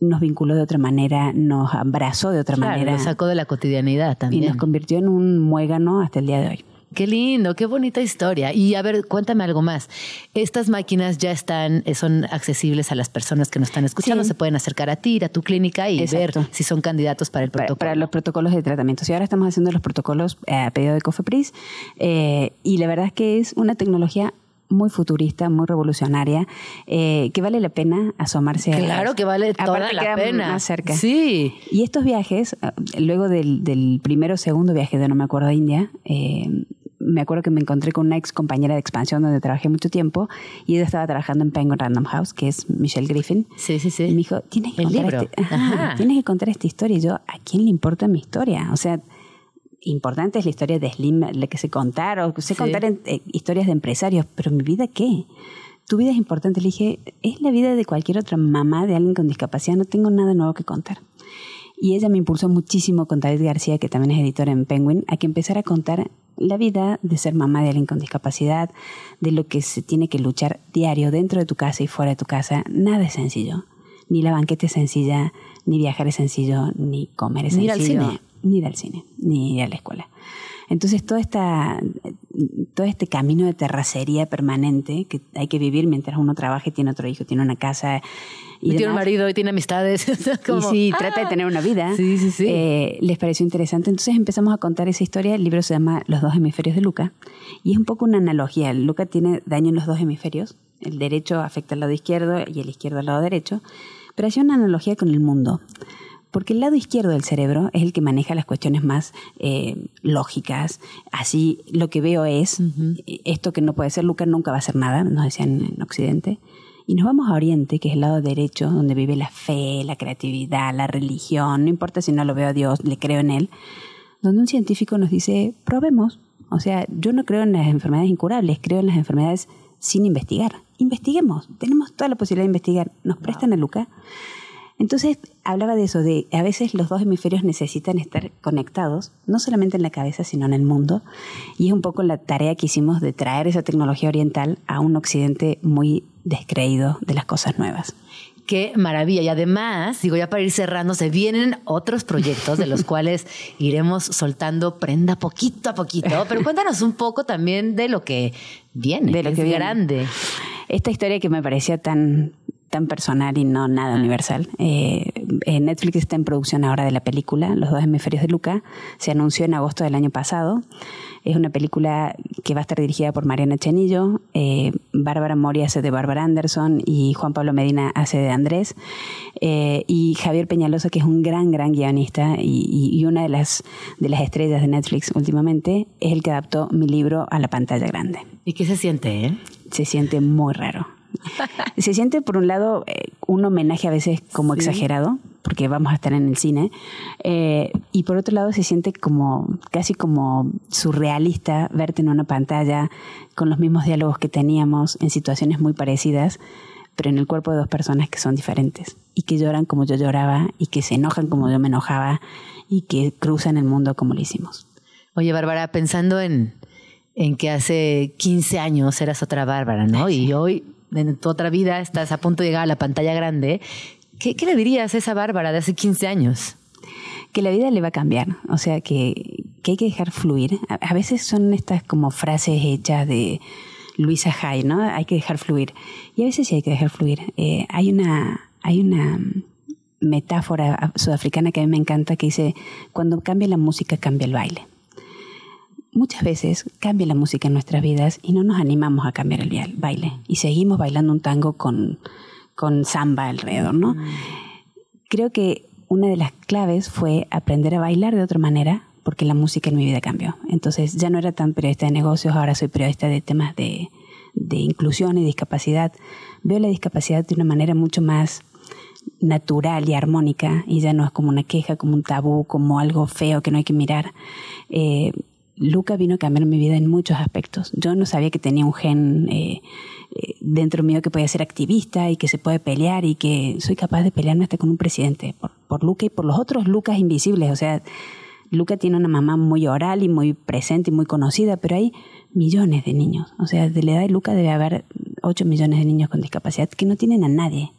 Speaker 4: nos vinculó de otra manera, nos abrazó de otra manera.
Speaker 3: Nos sacó de la cotidianidad también.
Speaker 4: Y nos convirtió en un muégano hasta el día de hoy.
Speaker 3: Qué lindo, qué bonita historia. Y a ver, cuéntame algo más. Estas máquinas ya están, eh, son accesibles a las personas que nos están escuchando. Se pueden acercar a ti, ir a tu clínica y ver si son candidatos para el protocolo.
Speaker 4: Para, los protocolos de tratamiento. Y ahora estamos haciendo los protocolos eh, a pedido de Cofepris. Eh, y la verdad es que es una tecnología muy futurista, muy revolucionaria, eh, que vale la pena asomarse
Speaker 3: claro a que vale toda la pena.
Speaker 4: Más cerca.
Speaker 3: Sí.
Speaker 4: Y estos viajes, eh, luego del, del primero o segundo viaje de no me acuerdo a India, eh, me acuerdo que me encontré con una ex compañera de expansión donde trabajé mucho tiempo y ella estaba trabajando en Penguin Random House, que es Michelle Griffin.
Speaker 3: Sí, sí, sí.
Speaker 4: Y me dijo, tienes que, contar, este, tienes que contar esta historia. Y yo, ¿a quién le importa mi historia? O sea, importante es la historia de Slim, la que sé contar, o sé contar eh, historias de empresarios, pero mi vida qué? Tu vida es importante. Le dije, es la vida de cualquier otra mamá de alguien con discapacidad, no tengo nada nuevo que contar. Y ella me impulsó muchísimo con David García, que también es editora en Penguin, a que empezara a contar la vida de ser mamá de alguien con discapacidad, de lo que se tiene que luchar diario dentro de tu casa y fuera de tu casa. Nada es sencillo. Ni la banqueta es sencilla, ni viajar es sencillo, ni comer es sencillo.
Speaker 3: Ir al cine
Speaker 4: ni ir al cine, ni ir a la escuela. Entonces, toda esta, todo este camino de terracería permanente que hay que vivir mientras uno trabaja y tiene otro hijo, tiene una casa.
Speaker 3: Y, tiene un marido y tiene amistades.
Speaker 4: y sí, trata de tener una vida.
Speaker 3: Sí, sí, sí.
Speaker 4: Eh, les pareció interesante. Entonces empezamos a contar esa historia. El libro se llama Los dos hemisferios de Luca. Y es un poco una analogía. Luca tiene daño en los dos hemisferios. El derecho afecta al lado izquierdo y el izquierdo al lado derecho. Pero hay una analogía con el mundo porque el lado izquierdo del cerebro es el que maneja las cuestiones más eh, lógicas. Así lo que veo es, esto que no puede ser, Luca nunca va a ser nada, nos decían en Occidente. Y nos vamos a Oriente, que es el lado derecho, donde vive la fe, la creatividad, la religión, no importa si no lo veo a Dios, le creo en Él, donde un científico nos dice, probemos. O sea, yo no creo en las enfermedades incurables, creo en las enfermedades sin investigar. Investiguemos, tenemos toda la posibilidad de investigar. ¿Nos prestan a Luca? Entonces hablaba de eso, de a veces los dos hemisferios necesitan estar conectados, no solamente en la cabeza, sino en el mundo. Y es un poco la tarea que hicimos de traer esa tecnología oriental a un occidente muy descreído de las cosas nuevas.
Speaker 3: Qué maravilla. Y además, digo, ya para ir cerrando, se vienen otros proyectos de los cuales iremos soltando prenda poquito a poquito. Pero cuéntanos un poco también de lo que viene, de lo que, es grande.
Speaker 4: Esta historia que me parecía tan tan personal y no nada universal. Eh, Netflix está en producción ahora de la película Los dos hemisferios de Luca. Se anunció en agosto del año pasado. Es una película que va a estar dirigida por Mariana Chenillo, eh, Bárbara Mori hace de Bárbara Anderson y Juan Pablo Medina hace de Andrés. Eh, y Javier Peñalosa, que es un gran, gran guionista y, y, una de las, de las estrellas de Netflix últimamente, es el que adaptó mi libro a la pantalla grande.
Speaker 3: ¿Y qué se siente? Eh?
Speaker 4: Se siente muy raro se siente, por un lado, eh, un homenaje a veces como exagerado, porque vamos a estar en el cine, eh, y por otro lado se siente como casi como surrealista verte en una pantalla con los mismos diálogos que teníamos en situaciones muy parecidas, pero en el cuerpo de dos personas que son diferentes y que lloran como yo lloraba y que se enojan como yo me enojaba y que cruzan el mundo como lo hicimos.
Speaker 3: Oye, Bárbara, pensando en, en que hace 15 años eras otra Bárbara, ¿no? Y hoy en tu otra vida estás a punto de llegar a la pantalla grande, ¿qué, le dirías a esa Bárbara de hace 15 años?
Speaker 4: Que la vida le va a cambiar, o sea, que, hay que dejar fluir. A, veces son estas como frases hechas de Luisa Hay, ¿no? Hay que dejar fluir. Y a veces sí hay que dejar fluir. Eh, hay una... Hay una metáfora sudafricana que a mí me encanta que dice, cuando cambia la música, cambia el baile muchas veces cambia la música en nuestras vidas y no nos animamos a cambiar el baile y seguimos bailando un tango con, con samba alrededor, ¿no? Mm. Creo que una de las claves fue aprender a bailar de otra manera porque la música en mi vida cambió. Entonces ya no era tan periodista de negocios, ahora soy periodista de temas de, de inclusión y discapacidad. Veo la discapacidad de una manera mucho más natural y armónica y ya no es como una queja, como un tabú, como algo feo que no hay que mirar. Eh, Luca vino a cambiar mi vida en muchos aspectos. Yo no sabía que tenía un gen eh, eh, dentro mío que podía ser activista y que se puede pelear y que soy capaz de pelearme hasta con un presidente por, por Luca y por los otros Lucas invisibles. O sea, Luca tiene una mamá muy oral y muy presente y muy conocida, pero hay millones de niños. O sea, de la edad de Luca debe haber 8 millones de niños con discapacidad que no tienen a nadie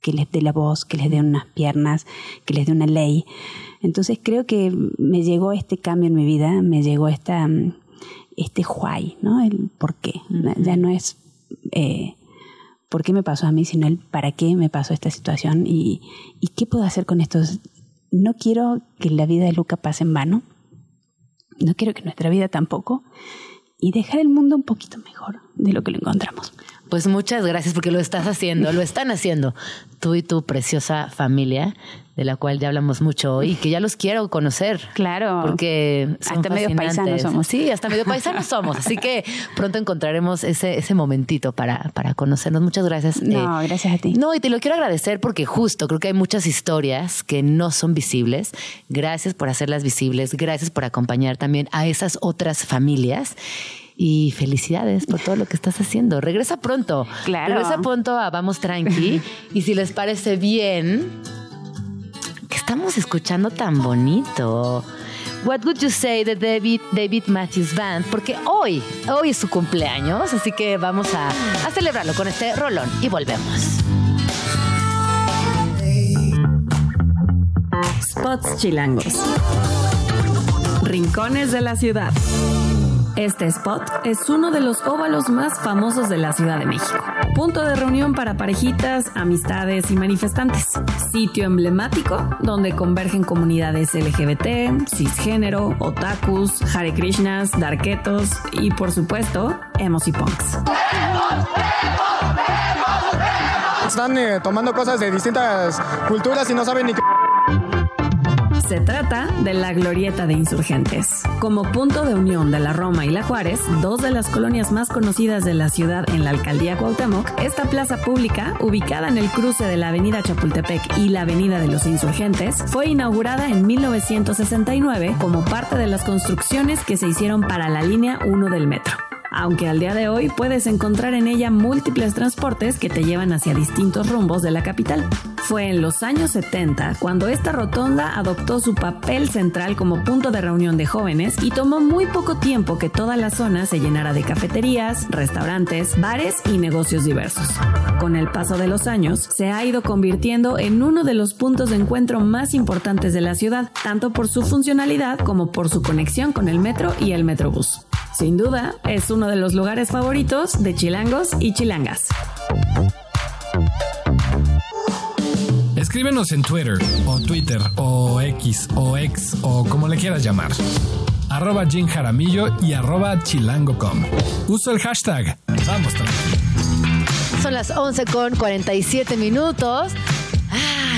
Speaker 4: que les dé la voz, que les dé unas piernas, que les dé una ley. Entonces creo que me llegó este cambio en mi vida, me llegó esta, este why, ¿no? El por qué. Ya no es eh, por qué me pasó a mí, sino el para qué me pasó esta situación y, y qué puedo hacer con esto. No quiero que la vida de Luca pase en vano. No quiero que nuestra vida tampoco. Y dejar el mundo un poquito mejor de lo que lo encontramos.
Speaker 3: Pues muchas gracias porque lo estás haciendo, lo están haciendo tú y tu preciosa familia, de la cual ya hablamos mucho hoy, y que ya los quiero conocer.
Speaker 4: Claro.
Speaker 3: Porque
Speaker 4: hasta medio paisanos somos.
Speaker 3: Sí, hasta medio paisanos somos. Así que pronto encontraremos ese, ese momentito para, para conocernos. Muchas gracias.
Speaker 4: No, eh, gracias a ti.
Speaker 3: No, y te lo quiero agradecer porque justo creo que hay muchas historias que no son visibles. Gracias por hacerlas visibles. Gracias por acompañar también a esas otras familias y felicidades por todo lo que estás haciendo. Regresa pronto.
Speaker 4: Claro.
Speaker 3: Regresa pronto a Vamos Tranqui. y si les parece bien, que estamos escuchando tan bonito. What would you say de David, David Matthews Band? Porque hoy, hoy es su cumpleaños, así que vamos a, a celebrarlo con este rolón y volvemos.
Speaker 2: Spots chilangos. Rincones de la ciudad Este spot es uno de los óvalos más famosos de la Ciudad de México. Punto de reunión para parejitas, amistades y manifestantes. Sitio emblemático donde convergen comunidades LGBT, cisgénero, otakus, Hare Krishnas, darketos y por supuesto, emos y punks.
Speaker 6: Están eh, tomando cosas de distintas culturas y no saben ni qué.
Speaker 2: Se trata de la Glorieta de Insurgentes. Como punto de unión de la Roma y la Juárez, dos de las colonias más conocidas de la ciudad en la alcaldía Cuauhtémoc, esta plaza pública, ubicada en el cruce de la avenida Chapultepec y la avenida de los Insurgentes, fue inaugurada en 1969 como parte de las construcciones que se hicieron para la línea 1 del metro aunque al día de hoy puedes encontrar en ella múltiples transportes que te llevan hacia distintos rumbos de la capital. Fue en los años 70 cuando esta rotonda adoptó su papel central como punto de reunión de jóvenes y tomó muy poco tiempo que toda la zona se llenara de cafeterías, restaurantes, bares y negocios diversos. Con el paso de los años, se ha ido convirtiendo en uno de los puntos de encuentro más importantes de la ciudad, tanto por su funcionalidad como por su conexión con el metro y el metrobús. Sin duda, es uno de los lugares favoritos de chilangos y chilangas.
Speaker 7: Escríbenos en Twitter, o Twitter, o X, o X, o como le quieras llamar. Arroba Jim Jaramillo y arroba chilango.com. Uso el hashtag. Vamos, tranqui.
Speaker 3: Son las 11 con 47 minutos.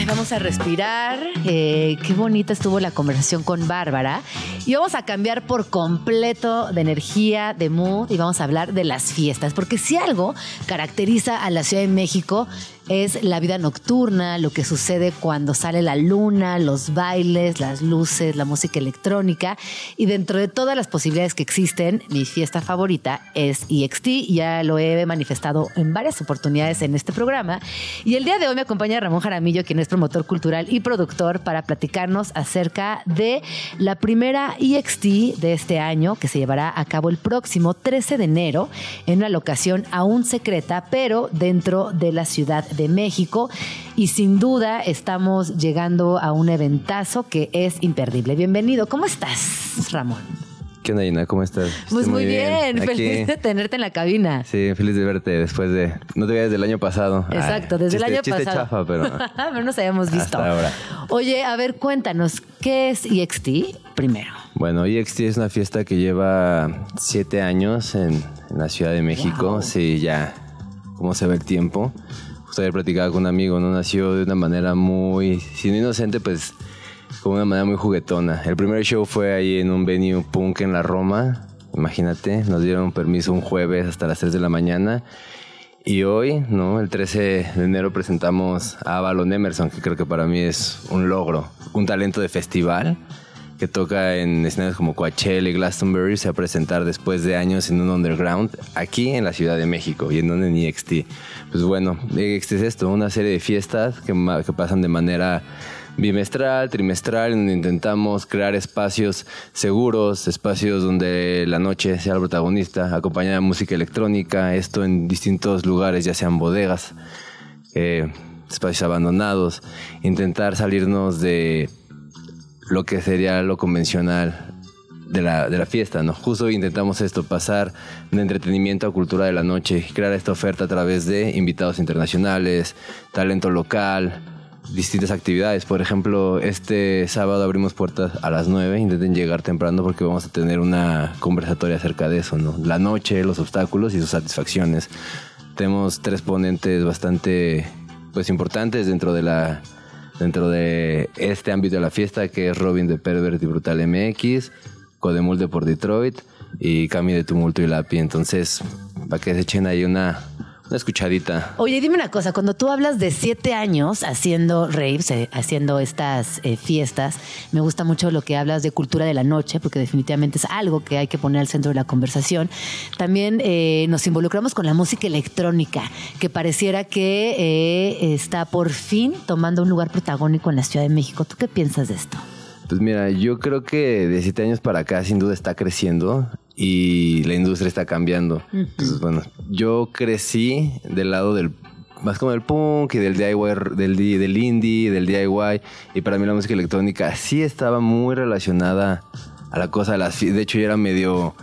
Speaker 3: Vamos a respirar. Eh, qué bonita estuvo la conversación con Bárbara. Y vamos a cambiar por completo de energía, de mood, y vamos a hablar de las fiestas. Porque si algo caracteriza a la Ciudad de México es la vida nocturna, lo que sucede cuando sale la luna, los bailes, las luces, la música electrónica. Y dentro de todas las posibilidades que existen, mi fiesta favorita es EXT. Ya lo he manifestado en varias oportunidades en este programa. Y el día de hoy me acompaña Ramón Jaramillo, quien es promotor cultural y productor, para platicarnos acerca de la primera EXT de este año, que se llevará a cabo el próximo 13 de enero en una locación aún secreta, pero dentro de la ciudad de México y sin duda estamos llegando a un eventazo que es imperdible. Bienvenido, ¿cómo estás, Ramón?
Speaker 8: ¿Qué onda, Gina? ¿Cómo estás?
Speaker 3: Pues
Speaker 8: Estoy
Speaker 3: muy bien, feliz de tenerte en la cabina.
Speaker 8: Sí, feliz de verte después de... No te veía desde el año pasado.
Speaker 3: Exacto,
Speaker 8: Ay,
Speaker 3: desde el año
Speaker 8: chiste
Speaker 3: pasado.
Speaker 8: chafa, pero...
Speaker 3: pero nos habíamos visto.
Speaker 8: Hasta ahora.
Speaker 3: Oye, a ver, cuéntanos, ¿qué es EXT primero?
Speaker 8: Bueno, EXT es una fiesta que lleva siete años en, en la Ciudad de México. Sí, ya, cómo se ve el tiempo. Ayer platicaba con un amigo, ¿no? Nació de una manera muy, si no inocente, pues como una manera muy juguetona. El primer show fue ahí en un venue punk en la Roma. Imagínate, nos dieron permiso un jueves hasta las 3 de la mañana. Y hoy, ¿no? El 13 de enero presentamos a Avalon Emerson, que creo que para mí es un logro, un talento de festival que toca en escenarios como Coachella y Glastonbury, se va a presentar después de años en un underground aquí en la Ciudad de México y en donde en EXT. Pues bueno, EXT es esto, una serie de fiestas que, que pasan de manera bimestral, trimestral, donde intentamos crear espacios seguros, espacios donde la noche sea el protagonista, acompañada de música electrónica, esto en distintos lugares, ya sean bodegas, eh, espacios abandonados, intentar salirnos de lo que sería lo convencional de la, de la fiesta, ¿no? Justo intentamos esto, pasar de entretenimiento a cultura de la noche, crear esta oferta a través de invitados internacionales, talento local, distintas actividades. Por ejemplo, este sábado abrimos puertas a las 9, intenten llegar temprano porque vamos a tener una conversatoria acerca de eso, ¿no? La noche, los obstáculos y sus satisfacciones. Tenemos tres ponentes bastante pues importantes dentro de la dentro de este ámbito de la fiesta que es Robin de Pervert y Brutal MX, Codemul de por Detroit y Cami de Tumulto y Lapi. Entonces, para que se echen ahí una, una escuchadita.
Speaker 3: Oye, dime una cosa, cuando tú hablas de siete años haciendo raves, eh, haciendo estas eh, fiestas, me gusta mucho lo que hablas de cultura de la noche, porque definitivamente es algo que hay que poner al centro de la conversación. También eh, nos involucramos con la música electrónica, que pareciera que está por fin tomando un lugar protagónico en la Ciudad de México. ¿Tú qué piensas de esto?
Speaker 8: Pues mira, yo creo que de siete años para acá sin duda está creciendo y la industria está cambiando. Entonces, bueno, yo crecí del lado del más como del punk y del DIY, del, del indie, del DIY. Y para mí la música electrónica sí estaba muy relacionada a la cosa de las De hecho, yo era medio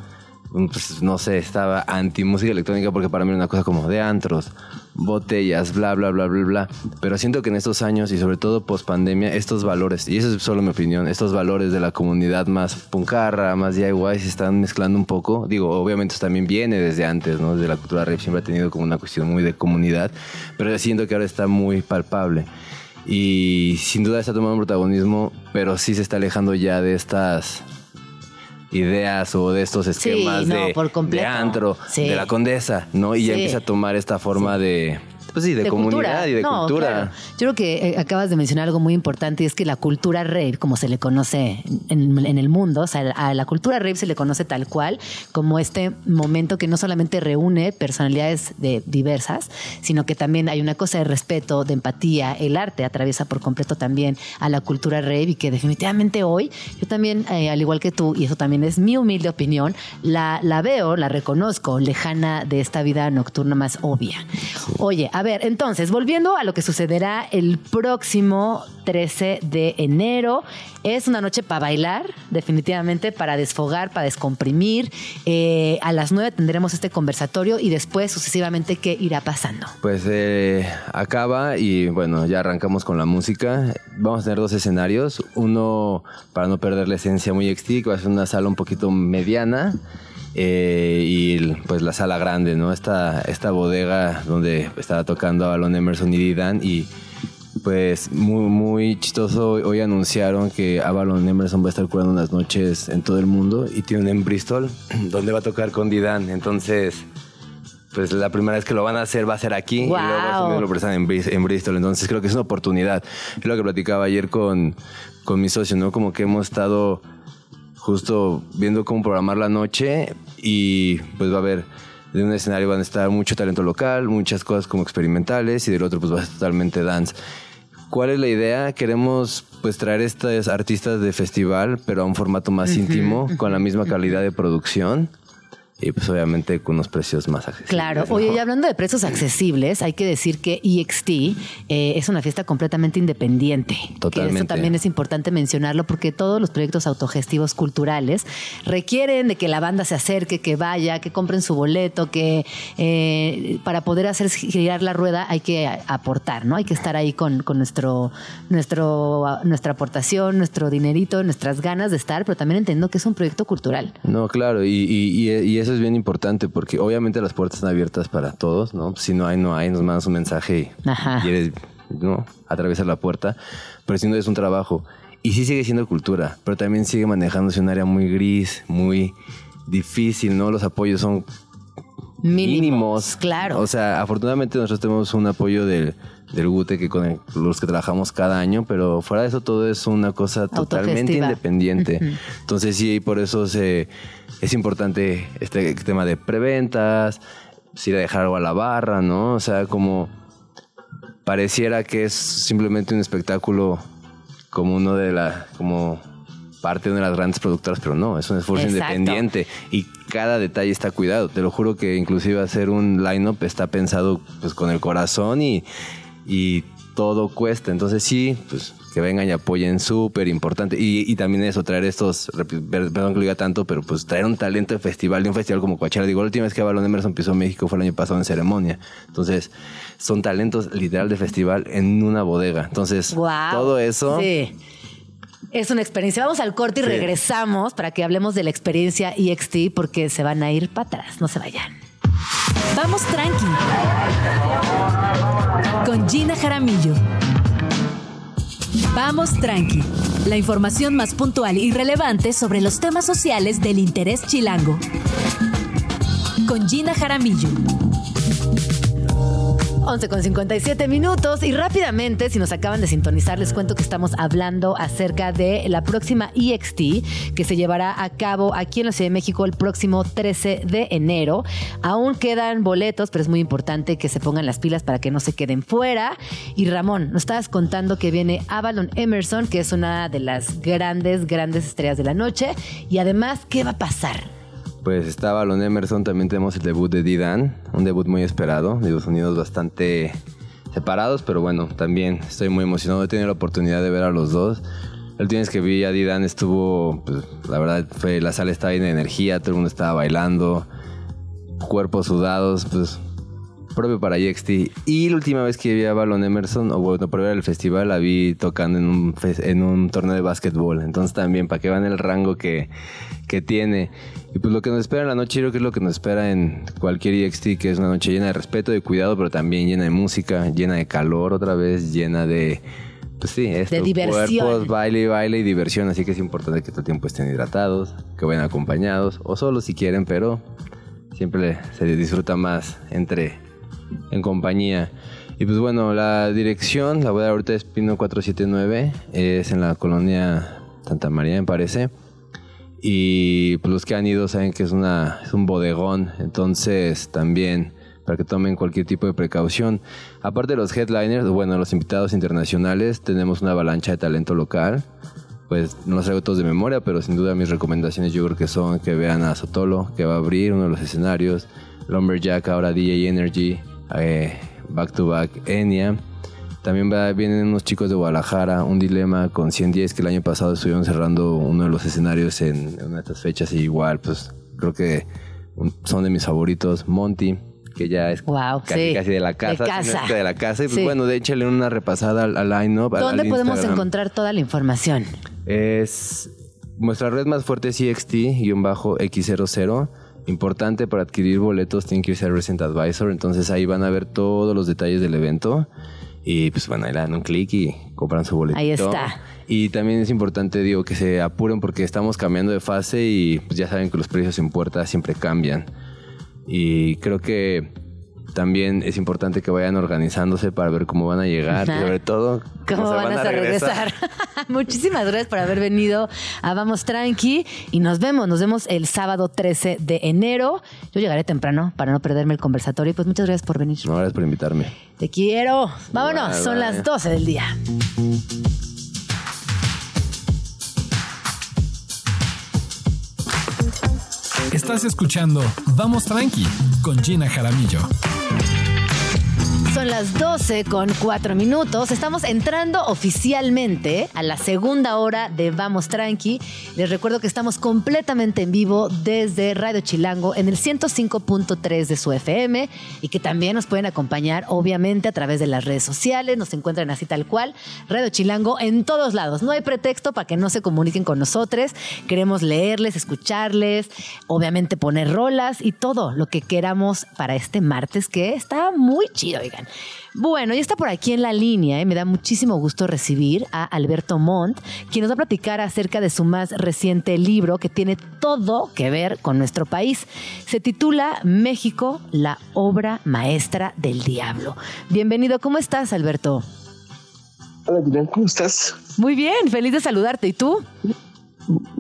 Speaker 8: pues, no sé, estaba anti música electrónica porque para mí era una cosa como de antros, botellas, bla, bla, bla, bla, bla. Pero siento que en estos años y sobre todo post pandemia, estos valores, y eso es solo mi opinión, estos valores de la comunidad más puncarra, más DIY, se están mezclando un poco. Digo, obviamente también viene desde antes, ¿no? Desde la cultura rap siempre ha tenido como una cuestión muy de comunidad, pero siento que ahora está muy palpable. Y sin duda está tomando protagonismo, pero sí se está alejando ya de estas ideas o de estos esquemas
Speaker 3: no,
Speaker 8: de,
Speaker 3: por
Speaker 8: de
Speaker 3: completo.
Speaker 8: antro,
Speaker 3: Sí.
Speaker 8: de la condesa, ¿no? Y ya empieza a tomar esta forma de, pues sí, de, comunidad y de
Speaker 3: No,
Speaker 8: cultura.
Speaker 3: claro. Yo creo que eh, acabas de mencionar algo muy importante y es que la cultura rave, como se le conoce en, en el mundo, o sea, a la cultura rave se le conoce tal cual como este momento que no solamente reúne personalidades de diversas, sino que también hay una cosa de respeto, de empatía. El arte atraviesa por completo también a la cultura rave y que definitivamente hoy, yo también, eh, al igual que tú, y eso también es mi humilde opinión, la, la veo, la reconozco lejana de esta vida nocturna más obvia. Oye, a ver, entonces, volviendo a lo que sucederá el próximo 13 de enero, es una noche para bailar, definitivamente, para desfogar, para descomprimir. Eh, a las 9 tendremos este conversatorio y después sucesivamente qué irá pasando.
Speaker 8: Pues eh, acaba y bueno, ya arrancamos con la música. Vamos a tener dos escenarios. Uno para no perder la esencia muy XT, que va a ser una sala un poquito mediana. Eh, y pues la sala grande, ¿no? Esta, esta bodega donde estaba tocando Avalon Emerson y Didan y pues muy, muy chistoso. Hoy anunciaron que Avalon Emerson va a estar curando unas noches en todo el mundo y tienen en Bristol donde va a tocar con Didan. Entonces, pues la primera vez que lo van a hacer va a ser aquí y luego lo presentan en, en Bristol. Entonces creo que es una oportunidad. Es lo que platicaba ayer con, con mi socio, ¿no? Como que hemos estado justo viendo cómo programar la noche y pues va a haber de un escenario van a estar mucho talento local, muchas cosas como experimentales y del otro pues va a ser totalmente dance. ¿Cuál es la idea? Queremos pues traer estos artistas de festival, pero a un formato más íntimo, con la misma calidad de producción y pues obviamente con unos precios más accesibles.
Speaker 3: Claro.
Speaker 8: ¿no?
Speaker 3: Oye, y hablando de precios accesibles, hay que decir que EXT eh, es una fiesta completamente independiente. Que
Speaker 8: Totalmente.
Speaker 3: eso también es importante mencionarlo porque todos los proyectos autogestivos culturales requieren de que la banda se acerque, que vaya, que compren su boleto, que eh, para poder hacer girar la rueda hay que aportar, ¿no? Hay que estar ahí con, con nuestro, nuestro, nuestra aportación, nuestro dinerito, nuestras ganas de estar, pero también entendiendo que es un proyecto cultural.
Speaker 8: No, claro, y, y- y- y eso es bien importante porque obviamente las puertas están abiertas para todos, ¿no? Si no hay, no hay, nos mandas un mensaje y,
Speaker 3: Ajá.
Speaker 8: y eres, ¿no? Atravesar la puerta, pero si no es un trabajo. Y sí sigue siendo cultura, pero también sigue manejándose un área muy gris, muy difícil, ¿no? Los apoyos son mínimos.
Speaker 3: Claro.
Speaker 8: O sea, afortunadamente nosotros tenemos un apoyo del, del GUTE que con los que trabajamos cada año, pero fuera de eso todo es una cosa totalmente independiente. Entonces sí, por eso se, es importante este tema de preventas, pues, ir a dejar algo a la barra, ¿no? O sea, como pareciera que es simplemente un espectáculo como uno de la, como parte de una de las grandes productoras, pero no, es un esfuerzo
Speaker 3: Exacto.
Speaker 8: independiente y cada detalle está cuidado. Te lo juro que inclusive hacer un line-up está pensado pues con el corazón y, y todo cuesta. Entonces sí, pues que vengan y apoyen, súper importante. Y, y también eso, traer estos, perdón que lo diga tanto, pero pues traer un talento de festival, de un festival como Coachella. Digo, la última vez que Balón Emerson pisó México fue el año pasado en ceremonia. Entonces, son talentos literal de festival en una bodega. Entonces, todo eso...
Speaker 3: Sí. Es una experiencia. Vamos al corte y
Speaker 8: Sí.
Speaker 3: regresamos para que hablemos de la experiencia EXT porque se van a ir para atrás. No se vayan.
Speaker 1: Vamos tranqui. Con Gina Jaramillo. Vamos tranqui. La información más puntual y relevante sobre los temas sociales del interés chilango. Con Gina Jaramillo.
Speaker 3: 11 con 57 minutos y rápidamente, si nos acaban de sintonizar, les cuento que estamos hablando acerca de la próxima EXT que se llevará a cabo aquí en la Ciudad de México el próximo 13 de enero. Aún quedan boletos, pero es muy importante que se pongan las pilas para que no se queden fuera. Y Ramón, nos estabas contando que viene Avalon Emerson, que es una de las grandes, grandes estrellas de la noche. Y además, ¿qué va a pasar?
Speaker 8: Pues está Balón Emerson, también tenemos el debut de Didan, un debut muy esperado, digo, sonidos bastante separados, pero bueno, también estoy muy emocionado, he tenido la oportunidad de ver a los dos. Última vez que vi a Didan estuvo, pues, la verdad, fue, la sala estaba llena de energía, todo el mundo estaba bailando, cuerpos sudados, pues propio para JXT. Y la última vez que vi a Balon Emerson, o bueno, por ver el festival, la vi tocando en un, en un torneo de básquetbol. Entonces también, para que vean el rango que, que tiene. Y pues lo que nos espera en la noche, creo que es lo que nos espera en cualquier JXT, que es una noche llena de respeto, de cuidado, pero también llena de música, llena de calor otra vez, llena de... Pues sí, esto,
Speaker 3: De diversión.
Speaker 8: cuerpos, baile, baile y diversión, así que es importante que todo el tiempo estén hidratados, que vayan acompañados, o solo si quieren, pero siempre se disfruta más entre en compañía. Y pues bueno, la dirección, la voy a dar ahorita es Pino 479, es en la colonia Santa María, me parece. Y pues los que han ido saben que es, una, es un bodegón, entonces también para que tomen cualquier tipo de precaución. Aparte de los headliners, bueno, los invitados internacionales, tenemos una avalancha de talento local. Pues no los traigo todos de memoria, pero sin duda mis recomendaciones yo creo que son que vean a Sotolo, que va a abrir uno de los escenarios, Lumberjack, ahora DJ Energy, eh, Back to Back, Enya. También va- vienen unos chicos de Guadalajara, un dilema con 110 que el año pasado estuvieron cerrando uno de los escenarios en, en una de estas fechas y igual, pues creo que un- son de mis favoritos. Monty, que ya es
Speaker 3: Wow,
Speaker 8: casi,
Speaker 3: sí.
Speaker 8: casi de la casa,
Speaker 3: De casa.
Speaker 8: la casa. Y pues
Speaker 3: Sí.
Speaker 8: bueno, de échale una repasada al, al line-up. al-
Speaker 3: ¿Dónde
Speaker 8: al
Speaker 3: podemos
Speaker 8: Instagram.
Speaker 3: encontrar toda la información?
Speaker 8: Es nuestra red más fuerte es CXT-X00. Importante para adquirir boletos, tienen que irse a Recent Advisor. Entonces ahí van a ver todos los detalles del evento. Y pues bueno, ahí le dan un clic y compran su boleto.
Speaker 3: Ahí está.
Speaker 8: Y también es importante, digo, que se apuren porque estamos cambiando de fase y pues ya saben que los precios en puerta siempre cambian. Y creo que también es importante que vayan organizándose para ver cómo van a llegar y
Speaker 3: Ajá.
Speaker 8: sobre todo
Speaker 3: ¿Cómo van, a regresar? Muchísimas gracias por haber venido a Vamos Tranqui y nos vemos, nos vemos el sábado 13 de enero. Yo llegaré temprano para no perderme el conversatorio y pues muchas gracias por venir.
Speaker 8: No, gracias por invitarme.
Speaker 3: Te quiero. Vámonos,
Speaker 8: Bye,
Speaker 3: son las 12 del día.
Speaker 7: Estás escuchando Vamos Tranqui con Gina Jaramillo.
Speaker 3: Son las 12 con 4 minutos. Estamos entrando oficialmente a la segunda hora de Vamos Tranqui. Les recuerdo que estamos completamente en vivo desde Radio Chilango en el 105.3 de su FM y que también nos pueden acompañar obviamente a través de las redes sociales. Nos encuentran así tal cual. Radio Chilango en todos lados. No hay pretexto para que no se comuniquen con nosotros. Queremos leerles, escucharles, obviamente poner rolas y todo lo que queramos para este martes que está muy chido, oigan. Bueno, ya está por aquí en la línea y me da muchísimo gusto recibir a Alberto Montt, quien nos va a platicar acerca de su más reciente libro que tiene todo que ver con nuestro país. Se titula México, la obra maestra del diablo. Bienvenido, ¿cómo estás, Alberto?
Speaker 9: Hola, ¿cómo estás?
Speaker 3: Muy bien, feliz de saludarte. ¿Y tú?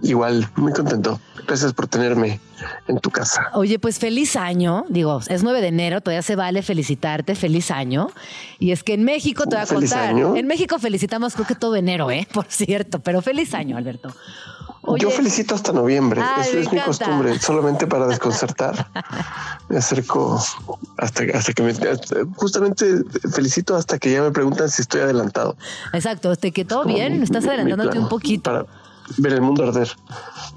Speaker 9: Igual, muy contento. Gracias por tenerme en tu casa.
Speaker 3: Oye, pues feliz año. Digo, es 9 de enero, todavía se vale felicitarte, feliz año. Y es que en México te voy a
Speaker 9: ¿Feliz
Speaker 3: contar.
Speaker 9: año?
Speaker 3: En México felicitamos creo que todo enero, ¿eh? Por cierto, pero feliz año, Alberto. Oye,
Speaker 9: Yo felicito hasta noviembre.
Speaker 3: Ay,
Speaker 9: Eso es mi costumbre. Solamente para desconcertar. me acerco hasta, hasta que me. Justamente felicito hasta que ya me preguntan si estoy adelantado.
Speaker 3: Exacto, te que todo bien,
Speaker 9: mi-
Speaker 3: estás adelantándote un poquito.
Speaker 9: Para ver el mundo arder.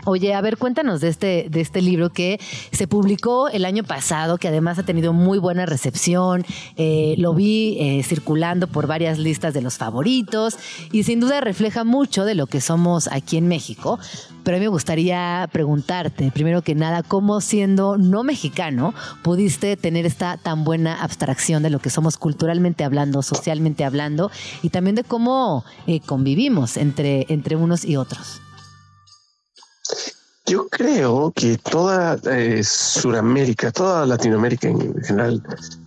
Speaker 3: Oye, a ver, cuéntanos de este, de este libro que se publicó el año pasado, que además ha tenido muy buena recepción. Eh, lo vi eh, circulando por varias listas de los favoritos y sin duda refleja mucho de lo que somos aquí en México. Pero a mí me gustaría preguntarte, primero que nada, cómo siendo no mexicano pudiste tener esta tan buena abstracción de lo que somos culturalmente hablando, socialmente hablando y también de cómo eh, convivimos entre, entre unos y otros.
Speaker 9: Yo creo que toda eh, Sudamérica, toda Latinoamérica en general,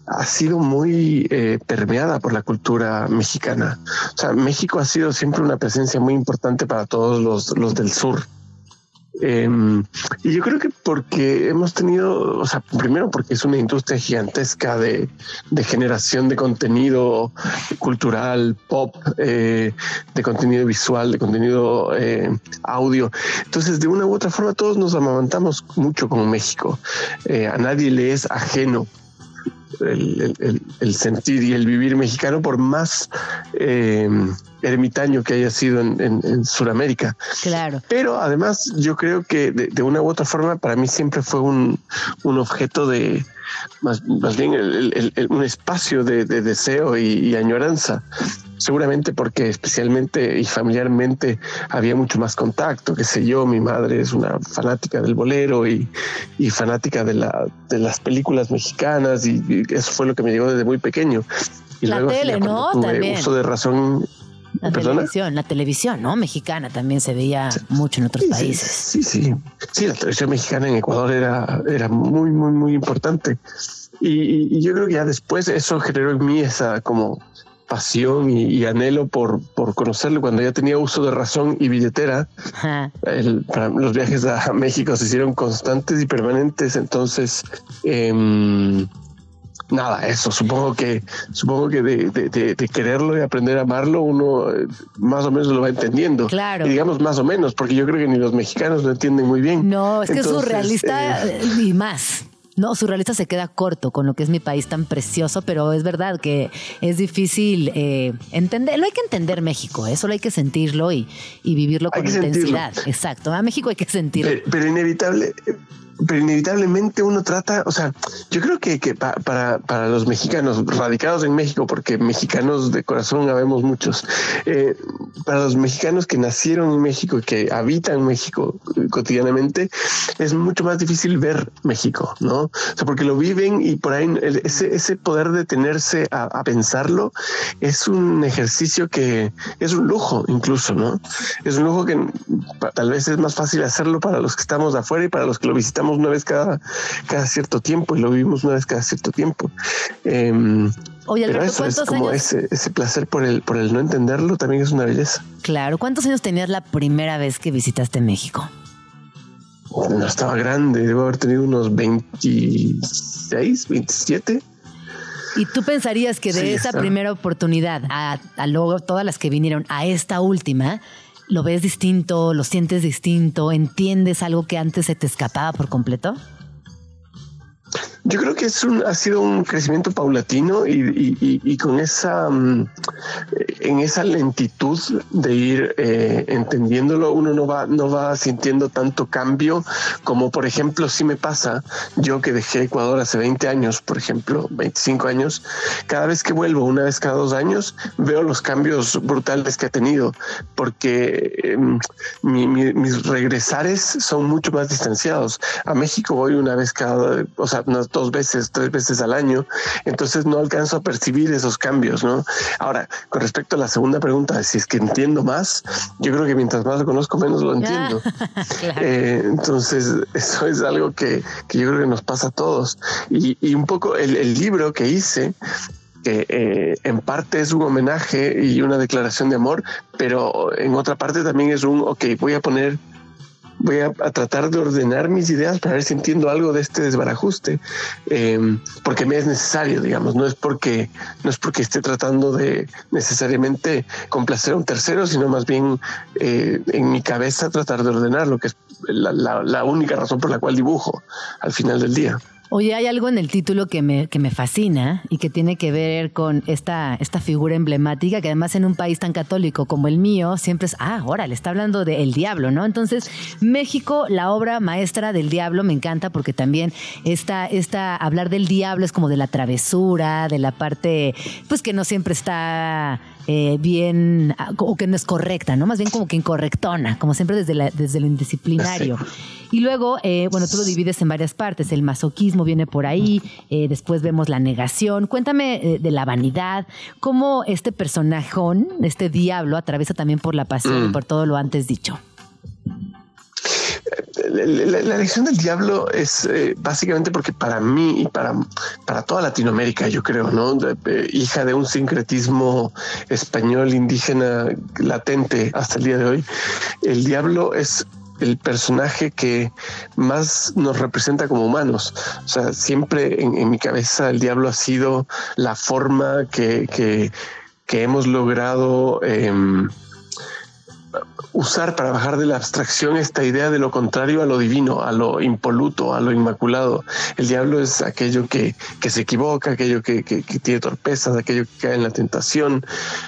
Speaker 9: ha sido muy eh, permeada por la cultura mexicana. O sea, México ha sido siempre una presencia muy importante para todos los, los del sur. Em, y yo creo que porque hemos tenido, o sea, primero porque es una industria gigantesca de, generación de contenido cultural, pop, eh, de contenido visual, de contenido eh, audio. Entonces, de una u otra forma, todos nos amamantamos mucho con México. Eh, a nadie le es ajeno el, el- el- el sentir y el vivir mexicano, por más eh, ermitaño que haya sido en, en, Sudamérica.
Speaker 3: Claro.
Speaker 9: Pero además yo creo que de, una u otra forma para mí siempre fue un, un objeto de, más, más bien un espacio de, deseo y, añoranza. Seguramente porque especialmente y familiarmente había mucho más contacto, qué sé yo, mi madre es una fanática del bolero y, fanática de, la, de las películas mexicanas y, eso fue lo que me llegó desde muy pequeño. Y
Speaker 3: la tele, ¿no? También.
Speaker 9: uso de razón
Speaker 3: la televisión, la televisión, ¿no? Mexicana también se veía mucho en otros países.
Speaker 9: Sí, sí, sí. la televisión mexicana en Ecuador era, era muy, muy, muy importante. Y, yo creo que ya después eso generó en mí esa como pasión y, anhelo por, por conocerlo. Cuando ya tenía uso de razón y billetera, los viajes a México se hicieron constantes y permanentes. Entonces, eh, nada, eso, supongo que, supongo que de, quererlo y aprender a amarlo, uno eh, más o menos lo va entendiendo.
Speaker 3: Claro.
Speaker 9: Y digamos más o menos, porque yo creo que ni los mexicanos lo entienden muy bien.
Speaker 3: No, es que es surrealista eh, y más. No, surrealista se queda corto con lo que es mi país tan precioso, pero es verdad que es difícil eh, entenderlo. Hay que entender México, ¿eh? solo hay que sentirlo y, vivirlo con intensidad. Exacto, a México hay que sentirlo.
Speaker 9: pero inevitable, pero inevitablemente uno trata, o sea, yo creo que, que para, para los mexicanos radicados en México, porque mexicanos de corazón habemos muchos, eh, para los mexicanos que nacieron en México y que habitan México cotidianamente, es mucho más difícil ver México, ¿no? O sea, porque lo viven y por ahí ese, ese poder detenerse a, a pensarlo es un ejercicio que es un lujo incluso, ¿no? Es un lujo que tal vez es más fácil hacerlo para los que estamos afuera y para los que lo visitamos una vez cada, cada cierto tiempo y lo vivimos una vez cada cierto tiempo. Eh,
Speaker 3: Oye,
Speaker 9: pero eso es como ese, ese placer por el, por el no entenderlo también es una belleza.
Speaker 3: Claro. ¿Cuántos años tenías la primera vez que visitaste México?
Speaker 9: No estaba grande, debo haber tenido unos 26, 27.
Speaker 3: ¿Y tú pensarías que de esa primera oportunidad a, a luego todas las que vinieron a esta última, lo ves distinto, lo sientes distinto, entiendes algo que antes se te escapaba por completo?
Speaker 9: Yo creo que es un, ha sido un crecimiento paulatino y, con esa mm, en esa lentitud de ir eh, entendiéndolo, uno no va, no va sintiendo tanto cambio como por ejemplo si me pasa, yo que dejé Ecuador hace 20 años, por ejemplo, 25 años, cada vez que vuelvo, una vez cada dos años, veo los cambios brutales que ha tenido, porque em, mis regresares son mucho más distanciados. A México voy una vez cada, o sea, unas dos veces, tres veces al año, entonces no alcanzo a percibir esos cambios, ¿no? Ahora, con respecto a la segunda pregunta, si es que entiendo más, yo creo que mientras más lo conozco, menos lo entiendo. Eh, entonces, eso es algo que, yo creo que nos pasa a todos. Y, un poco el, libro que hice, que eh, en parte es un homenaje y una declaración de amor, pero en otra parte también es un, ok, voy a poner voy a, tratar de ordenar mis ideas para ver si entiendo algo de este desbarajuste, em, porque me es necesario, digamos, no es porque no es porque esté tratando de necesariamente complacer a un tercero, sino más bien eh, en mi cabeza tratar de ordenar lo que es la única razón por la cual dibujo al final del día.
Speaker 3: Oye, hay algo en el título que me, que me fascina y que tiene que ver con esta, esta figura emblemática que además en un país tan católico como el mío siempre es, ah, ahora le está hablando del diablo, ¿no? Entonces, México, la obra maestra del diablo, me encanta porque también esta, esta, hablar del diablo es como de la travesura, de la parte, pues que no siempre está eh, bien o que no es correcta, ¿no? Más bien como que incorrectona, como siempre desde, la, desde lo indisciplinario. Y luego, eh, bueno, tú lo divides en varias partes. El masoquismo viene por ahí, eh, después vemos la negación. Cuéntame de la vanidad, cómo este personajón, este diablo, atraviesa también por la pasión y mm. por todo lo antes dicho
Speaker 9: la, elección del diablo es eh, básicamente porque para mí y para, para toda Latinoamérica, yo creo, ¿no? hija de un sincretismo español indígena latente hasta el día de hoy, el diablo es el personaje que más nos representa como humanos. O sea, siempre en, mi cabeza el diablo ha sido la forma que, que, hemos logrado. Em, usar para bajar de la abstracción esta idea de lo contrario a lo divino, a lo impoluto, a lo inmaculado. El diablo es aquello que, que se equivoca, aquello que, que, tiene torpezas, aquello que cae en la tentación,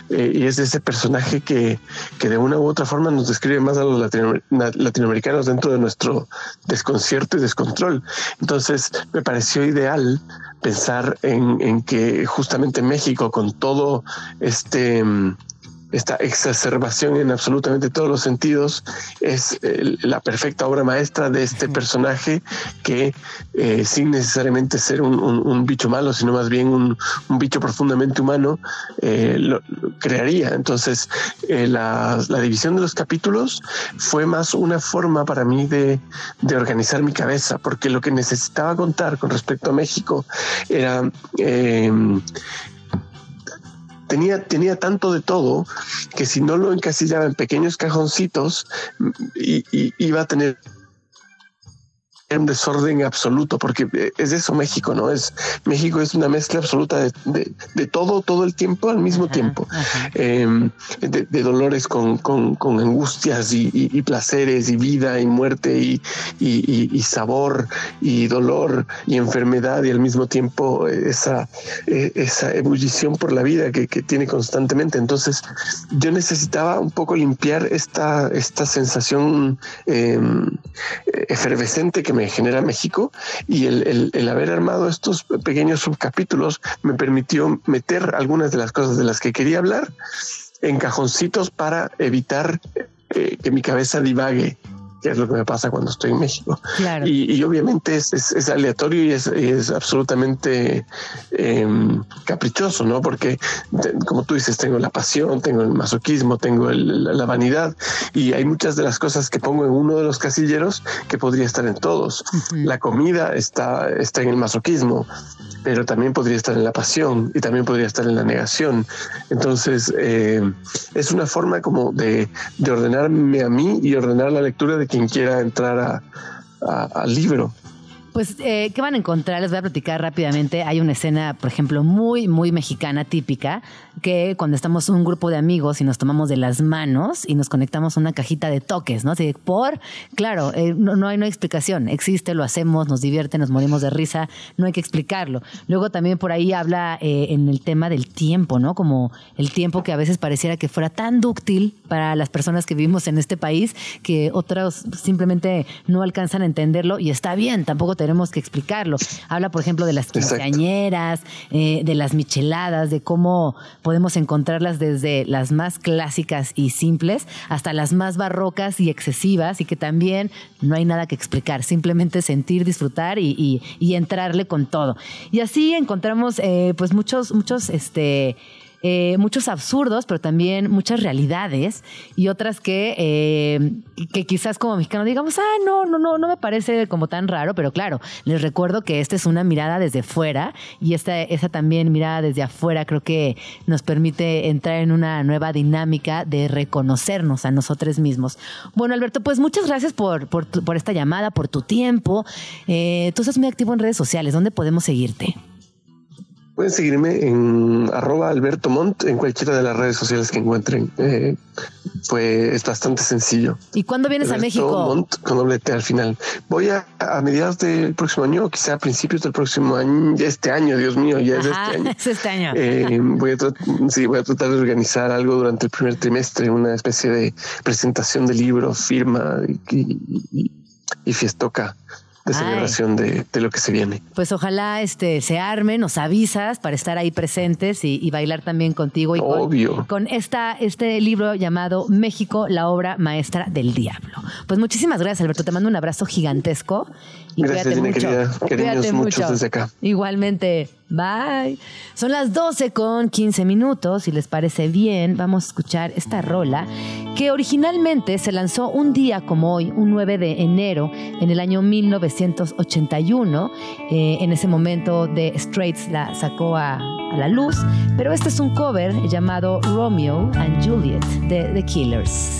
Speaker 9: eh, y es ese personaje que, de una u otra forma nos describe más a los latinoamericanos dentro de nuestro desconcierto y descontrol. Entonces me pareció ideal pensar en, en que justamente México, con todo este esta exacerbación en absolutamente todos los sentidos es la perfecta obra maestra de este personaje que eh, sin necesariamente ser un, bicho malo, sino más bien un, bicho profundamente humano, eh, lo, crearía. Entonces, eh, la, división de los capítulos fue más una forma para mí de, de, organizar mi cabeza, porque lo que necesitaba contar con respecto a México era tenía, tenía tanto de todo que si no lo encasillaba en pequeños cajoncitos, iba a tener un desorden absoluto, porque es eso México, ¿no? Es México es una mezcla absoluta de, de, todo, todo el tiempo al mismo tiempo, em, de, dolores con, con, con angustias y, y, placeres y vida y muerte y, y, sabor y dolor y enfermedad y al mismo tiempo esa, e, esa ebullición por la vida que, que tiene constantemente. Entonces yo necesitaba un poco limpiar esta, esta sensación em, efervescente que me genera México y el, haber armado estos pequeños subcapítulos me permitió meter algunas de las cosas de las que quería hablar en cajoncitos para evitar eh, que mi cabeza divague es lo que me pasa cuando estoy en México. Y, obviamente es, es, aleatorio y es, es absolutamente em, caprichoso, ¿no? Porque, como tú dices, tengo la pasión, tengo el masoquismo, tengo la vanidad y hay muchas de las cosas que pongo en uno de los casilleros que podría estar en todos. La comida está, está en el masoquismo, pero también podría estar en la pasión y también podría estar en la negación. Entonces, eh, es una forma como de, de ordenarme a mí y ordenar la lectura de quien quiera entrar al libro.
Speaker 3: Pues, eh, ¿qué van a encontrar? Les voy a platicar rápidamente. Hay una escena, por ejemplo, muy, muy mexicana, típica, que cuando estamos un grupo de amigos y nos tomamos de las manos y nos conectamos a una cajita de toques, ¿no? Así por, claro, eh, no, hay, no explicación. Existe, lo hacemos, nos divierte, nos morimos de risa, no hay que explicarlo. Luego también por ahí habla eh, en el tema del tiempo, ¿no? Como el tiempo que a veces pareciera que fuera tan dúctil para las personas que vivimos en este país que otros simplemente no alcanzan a entenderlo y está bien, tampoco te tenemos que explicarlo. Habla, por ejemplo, de las quinceañeras, eh, de las micheladas, de cómo podemos encontrarlas desde las más clásicas y simples hasta las más barrocas y excesivas y que también no hay nada que explicar, simplemente sentir, disfrutar y, entrarle con todo. Y así encontramos eh, pues muchos, muchos, este, eh, muchos absurdos, pero también muchas realidades y otras que, eh, que quizás como mexicano digamos, ah, no, no, no, no me parece como tan raro, pero claro, les recuerdo que esta es una mirada desde fuera y esta, esa también mirada desde afuera creo que nos permite entrar en una nueva dinámica de reconocernos a nosotros mismos. Bueno, Alberto, pues muchas gracias por, por, por esta llamada, por tu tiempo. Eh, tú estás muy activo en redes sociales, ¿dónde podemos seguirte?
Speaker 9: Pueden seguirme en arroba Alberto Montt en cualquiera de las redes sociales que encuentren. Eh, fue, es bastante sencillo.
Speaker 3: ¿Y cuándo vienes a México?
Speaker 9: Montt con doble T al final. Voy a, a mediados del próximo año, quizá a principios del próximo año, ya este año, Dios mío, ya es este año.
Speaker 3: Es este año.
Speaker 9: Eh, voy, a sí, voy a tratar de organizar algo durante el primer trimestre, una especie de presentación de libro, firma y, y, y fiestoca de celebración de, lo que se viene.
Speaker 3: Pues ojalá este se arme, nos avisas para estar ahí presentes y, bailar también contigo y
Speaker 9: Obvio.
Speaker 3: Con, esta, este libro llamado México, la obra maestra del diablo. Pues muchísimas gracias, Alberto. Te mando un abrazo gigantesco. Y
Speaker 9: gracias, mucho. mucho. desde acá.
Speaker 3: Igualmente. Bye. Son las 12 con 15 minutos. Si les parece bien, vamos a escuchar esta rola que originalmente se lanzó un día como hoy, un 9 de enero, en el año 1981. Eh, en ese momento, The Straits la sacó a, a, la luz. Pero este es un cover llamado Romeo and Juliet de The Killers.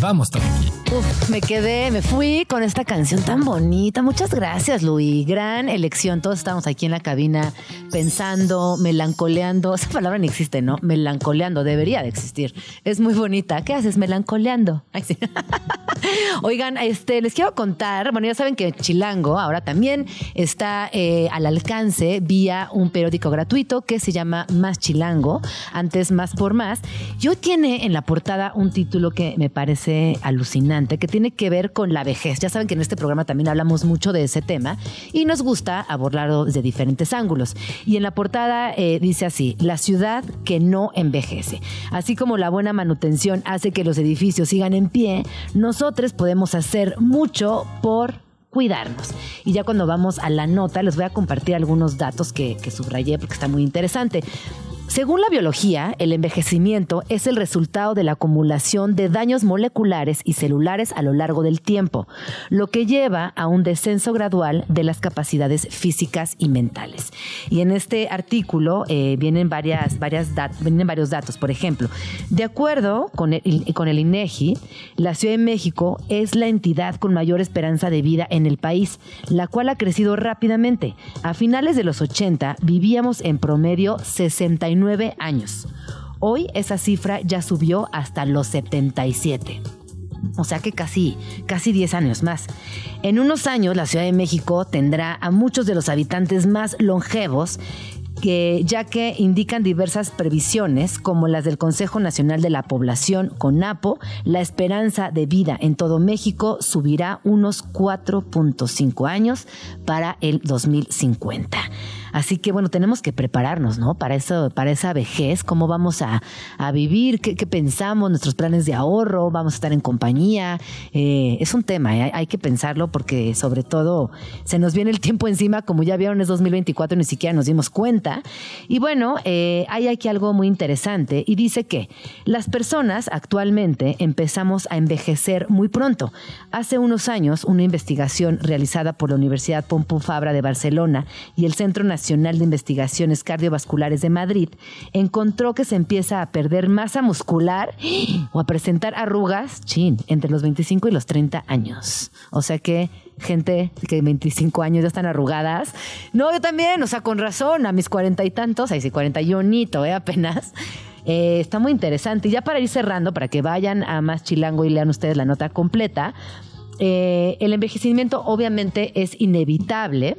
Speaker 7: Vamos tranqui.
Speaker 3: Uf, me quedé, me fui con esta canción tan bonita. Muchas gracias, Luis. Gran elección. Todos estamos aquí en la cabina pensando, melancoleando. Esa palabra no existe, ¿no? Melancoleando, debería de existir. Es muy bonita. ¿Qué haces? Melancoleando. Oigan, este, les quiero contar, bueno, ya saben que Chilango ahora también está eh, al alcance vía un periódico gratuito que se llama Más Chilango, antes Más por Más, y hoy tiene en la portada un título que me parece alucinante, que tiene que ver con la vejez. Ya saben que en este programa también hablamos mucho de ese tema y nos gusta abordarlo desde diferentes ángulos. Y en la portada eh, dice así, la ciudad que no envejece. Así como la buena manutención hace que los edificios sigan en pie, nosotros podemos hacer mucho por cuidarnos. Y ya cuando vamos a la nota, les voy a compartir algunos datos que, que subrayé porque está muy interesante. Según la biología, el envejecimiento es el resultado de la acumulación de daños moleculares y celulares a lo largo del tiempo, lo que lleva a un descenso gradual de las capacidades físicas y mentales. Y en este artículo eh, vienen, varias, varias vienen varios datos. Por ejemplo, de acuerdo con el, con el INEGI, la Ciudad de México es la entidad con mayor esperanza de vida en el país, la cual ha crecido rápidamente. A finales de los 80 vivíamos en promedio 69 años. Hoy esa cifra ya subió hasta los 77. O sea que casi, casi 10 años más. En unos años la Ciudad de México tendrá a muchos de los habitantes más longevos que, ya que indican diversas previsiones, como las del Consejo Nacional de la Población, CONAPO, la esperanza de vida en todo México subirá unos 4.5 años para el 2050. Así que bueno, tenemos que prepararnos, ¿no? Para eso, para esa vejez, cómo vamos a, vivir, ¿Qué, pensamos, nuestros planes de ahorro, vamos a estar en compañía. Eh, es un tema, ¿eh? hay que pensarlo porque sobre todo se nos viene el tiempo encima, como ya vieron es 2024, ni siquiera nos dimos cuenta. Y bueno, eh, hay aquí algo muy interesante y dice que las personas actualmente empezamos a envejecer muy pronto. Hace unos años, una investigación realizada por la Universidad Pompeu Fabra de Barcelona y el Centro Nacional Nacional de Investigaciones Cardiovasculares de Madrid encontró que se empieza a perder masa muscular o a presentar arrugas, chin, entre los 25 y los 30 años. O sea que gente que 25 años ya están arrugadas. No, yo también, o sea, con razón, a mis cuarenta y tantos, ahí sí, 41, ¿eh? Apenas. Eh, está muy interesante. Y ya para ir cerrando, para que vayan a más chilango y lean ustedes la nota completa, eh, el envejecimiento obviamente es inevitable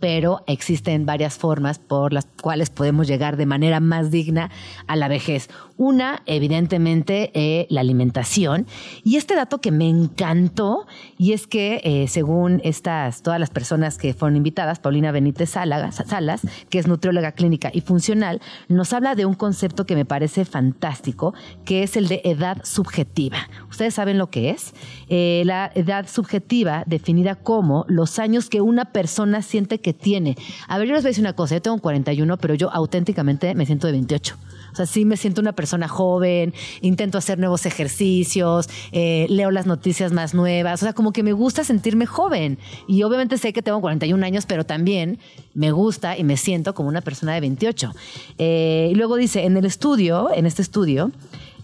Speaker 3: pero existen varias formas por las cuales podemos llegar de manera más digna a la vejez. Una, evidentemente, eh, la alimentación. Y este dato que me encantó, y es que eh, según estas, todas las personas que fueron invitadas, Paulina Benítez Salas, que es nutrióloga clínica y funcional, nos habla de un concepto que me parece fantástico, que es el de edad subjetiva. ¿Ustedes saben lo que es? Eh, la edad subjetiva definida como los años que una persona siente que tiene. A ver, yo les voy a decir una cosa, yo tengo 41, pero yo auténticamente me siento de 28. O sea, sí me siento una persona joven, intento hacer nuevos ejercicios, eh, leo las noticias más nuevas, o sea, como que me gusta sentirme joven. Y obviamente sé que tengo 41 años, pero también me gusta y me siento como una persona de 28. Eh, y luego dice, en el estudio, en este estudio,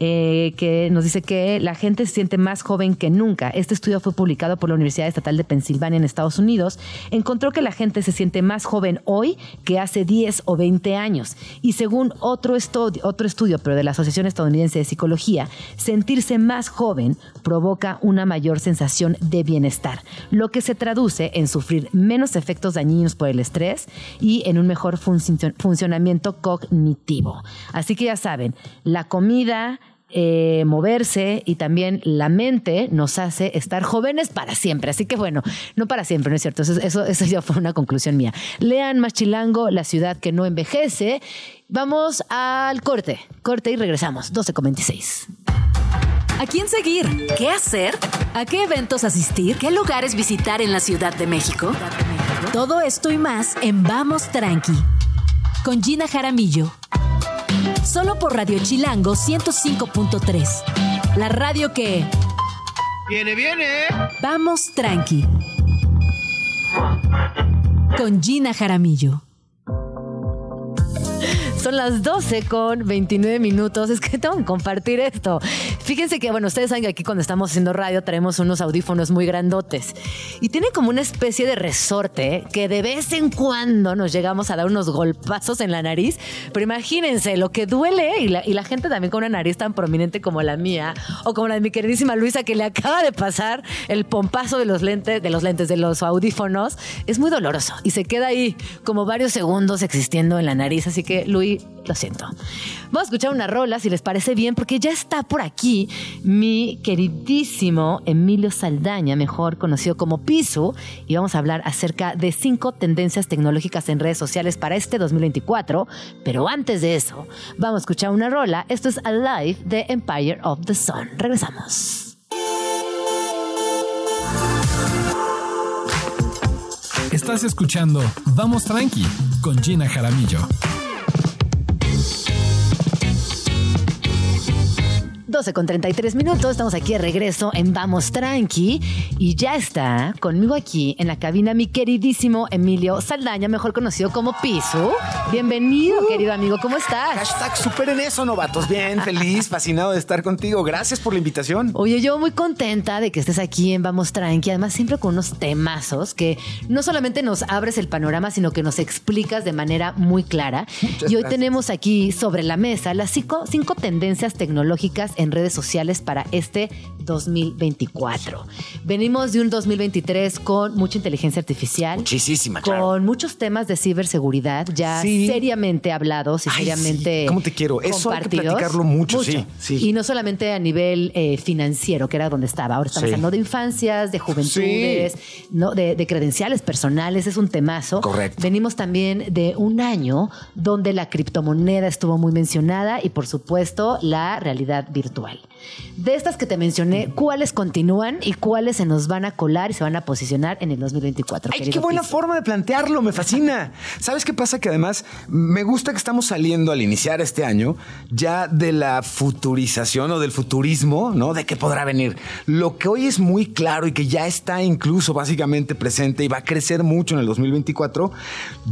Speaker 3: eh, que nos dice que la gente se siente más joven que nunca. Este estudio fue publicado por la Universidad Estatal de Pensilvania en Estados Unidos. Encontró que la gente se siente más joven hoy que hace 10 o 20 años. Y según otro otro estudio, pero de la Asociación Estadounidense de Psicología, sentirse más joven provoca una mayor sensación de bienestar, lo que se traduce en sufrir menos efectos dañinos por el estrés y en un mejor funcionamiento cognitivo. Así que ya saben, la comida, eh, moverse y también la mente nos hace estar jóvenes para siempre. Así que bueno, no para siempre, ¿no es cierto? Eso, eso, ya fue una conclusión mía. Lean Machilango, la ciudad que no envejece. Vamos al corte, corte y regresamos, 12.26.
Speaker 1: ¿A quién seguir? ¿Qué hacer? ¿A qué eventos asistir? ¿Qué lugares visitar en la Ciudad de México? Todo esto y más en Vamos Tranqui con Gina Jaramillo Solo por Radio Chilango 105.3. La radio que...
Speaker 5: Viene, viene.
Speaker 1: Vamos tranqui. Con Gina Jaramillo.
Speaker 3: Son las 12 con 29 minutos. Es que tengo que compartir esto. Fíjense que, bueno, ustedes saben que aquí cuando estamos haciendo radio traemos unos audífonos muy grandotes. Y tiene como una especie de resorte que de vez en cuando nos llegamos a dar unos golpazos en la nariz. Pero imagínense lo que duele y la, y la gente también con una nariz tan prominente como la mía o como la de mi queridísima Luisa que le acaba de pasar el pompazo de los lentes, de los lentes, de los audífonos. Es muy doloroso y se queda ahí como varios segundos existiendo en la nariz. Así que, Luis, lo siento. Vamos a escuchar una rola, si les parece bien, porque ya está por aquí mi queridísimo Emilio Saldaña, mejor conocido como Pisu, y vamos a hablar acerca de cinco tendencias tecnológicas en redes sociales para este 2024. Pero antes de eso, vamos a escuchar una rola. Esto es Alive de Empire of the Sun. Regresamos.
Speaker 7: Estás escuchando Vamos Tranqui con Gina Jaramillo.
Speaker 3: 12 con 33 minutos, estamos aquí de regreso en Vamos Tranqui y ya está conmigo aquí en la cabina mi queridísimo Emilio Saldaña, mejor conocido como Piso. Bienvenido, querido amigo, ¿cómo estás?
Speaker 10: Hashtag superen eso, novatos. Bien, feliz, fascinado de estar contigo. Gracias por la invitación.
Speaker 3: Oye, yo muy contenta de que estés aquí en Vamos Tranqui, además siempre con unos temazos que no solamente nos abres el panorama, sino que nos explicas de manera muy clara.
Speaker 10: Muchas
Speaker 3: y hoy
Speaker 10: gracias.
Speaker 3: tenemos aquí sobre la mesa las cinco, cinco tendencias tecnológicas en redes sociales para este 2024. Venimos de un 2023 con mucha inteligencia artificial.
Speaker 10: Muchísima, claro.
Speaker 3: Con muchos temas de ciberseguridad ya
Speaker 10: Sí.
Speaker 3: seriamente hablados y
Speaker 10: Ay,
Speaker 3: seriamente.
Speaker 10: sí. ¿Cómo te quiero? Eso hay que platicarlo mucho, sí, sí.
Speaker 3: Y no solamente a nivel eh, financiero, que era donde estaba. Ahora estamos hablando de infancias, de juventudes, ¿no? de, de credenciales personales. Es un temazo.
Speaker 10: Correcto.
Speaker 3: Venimos también de un año donde la criptomoneda estuvo muy mencionada y, por supuesto, la realidad virtual. De estas que te mencioné, ¿cuáles continúan y cuáles se nos van a colar y se van a posicionar en el 2024?
Speaker 10: Ay, qué buena forma de plantearlo, me fascina. ¿Sabes qué pasa? Que además me gusta que estamos saliendo al iniciar este año ya de la futurización o del futurismo, ¿no? De qué podrá venir. Lo que hoy es muy claro y que ya está incluso básicamente presente y va a crecer mucho en el 2024,